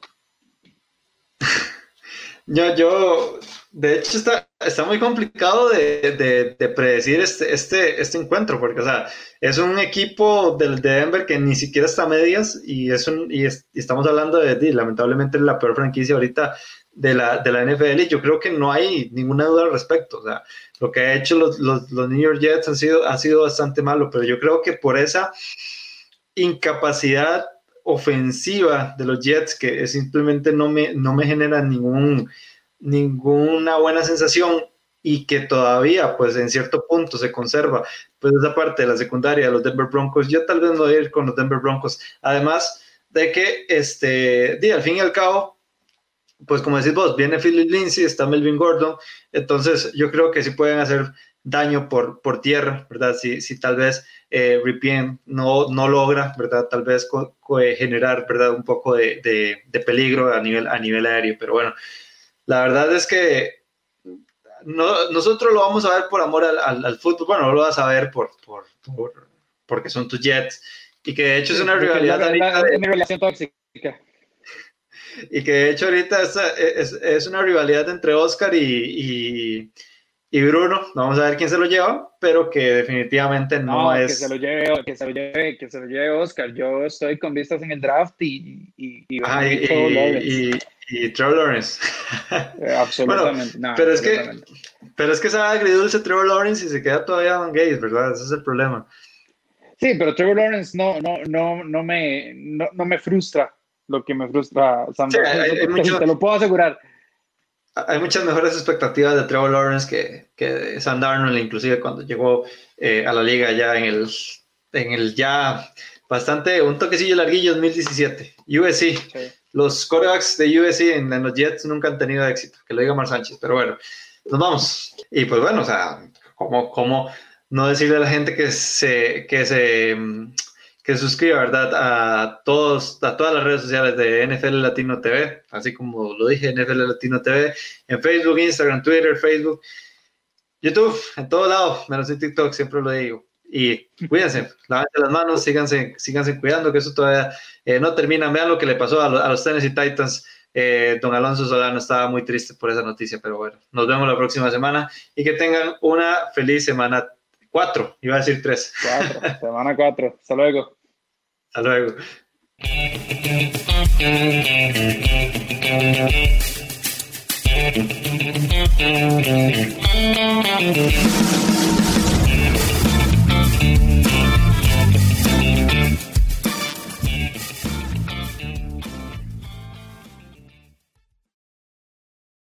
Yo, yo, de hecho, está, está muy complicado de, de, predecir este, este, este encuentro, porque, o sea, es un equipo del de Denver que ni siquiera está a medias y, es un, y, estamos hablando de, lamentablemente, la peor franquicia ahorita de la, de la NFL y yo creo que no hay ninguna duda al respecto. O sea, lo que ha hecho los, los, los New York Jets han sido, ha sido bastante malo, pero yo creo que por esa incapacidad ofensiva de los Jets que simplemente no me, no me genera ningún, ninguna buena sensación y que todavía, pues en cierto punto se conserva, pues esa parte de la secundaria de los Denver Broncos, yo tal vez no ir con los Denver Broncos. Además de que, este, di, al fin y al cabo, pues como decís vos, viene Philip Lindsay, está Melvin Gordon, entonces yo creo que sí pueden hacer daño por, por tierra, ¿verdad? Si, si tal vez eh, Ripien no, no logra, ¿verdad? Tal vez generar, ¿verdad? Un poco de, de, peligro a nivel, a nivel aéreo, pero bueno, la verdad es que no, nosotros lo vamos a ver por amor al, al, fútbol, bueno, no lo vas a ver por, por, por, porque son tus Jets, y que de hecho es una rivalidad. relación tóxica. Y que de hecho ahorita es, es, es una rivalidad entre Oscar y, y Bruno, vamos a ver quién se lo lleva, pero que definitivamente no, es. Que se lo lleve, que se lo lleve, que se lo lleve Oscar. Yo estoy con vistas en el draft y. Y, y, ah, y, y, Trevor Lawrence. Eh, absolutamente. pero, Es que, pero es que sabe agridulce Trevor Lawrence y se queda todavía en Gates, ¿verdad? Ese es el problema. Sí, pero Trevor Lawrence no, no, no, no, me, no, no me frustra lo que me frustra Sam sí, Te lo puedo asegurar hay muchas mejores expectativas de Trevor Lawrence que, que Sam Darnold, inclusive cuando llegó eh, a la liga ya en el, en el ya bastante, un toquecillo larguillo 2017. USC, los quarterbacks de USC en, los Jets nunca han tenido éxito, que lo diga Mar Sánchez, pero bueno, nos vamos. Y pues bueno, o sea, como, como no decirle a la gente que se, que se que suscriba, ¿verdad? A, todos, a todas las redes sociales de NFL Latino TV, así como lo dije, NFL Latino TV, en Facebook, Instagram, Twitter, Facebook, YouTube, en todo lado, menos en TikTok, siempre lo digo. Y cuídense, lávense las manos, síganse, síganse cuidando, que eso todavía eh, no termina. Vean lo que le pasó a, los Tennessee Titans. Eh, don Alonso Solano estaba muy triste por esa noticia, pero bueno, nos vemos la próxima semana y que tengan una feliz semana Cuatro, iba a decir tres. Cuatro, semana cuatro. Hasta luego. Hasta luego.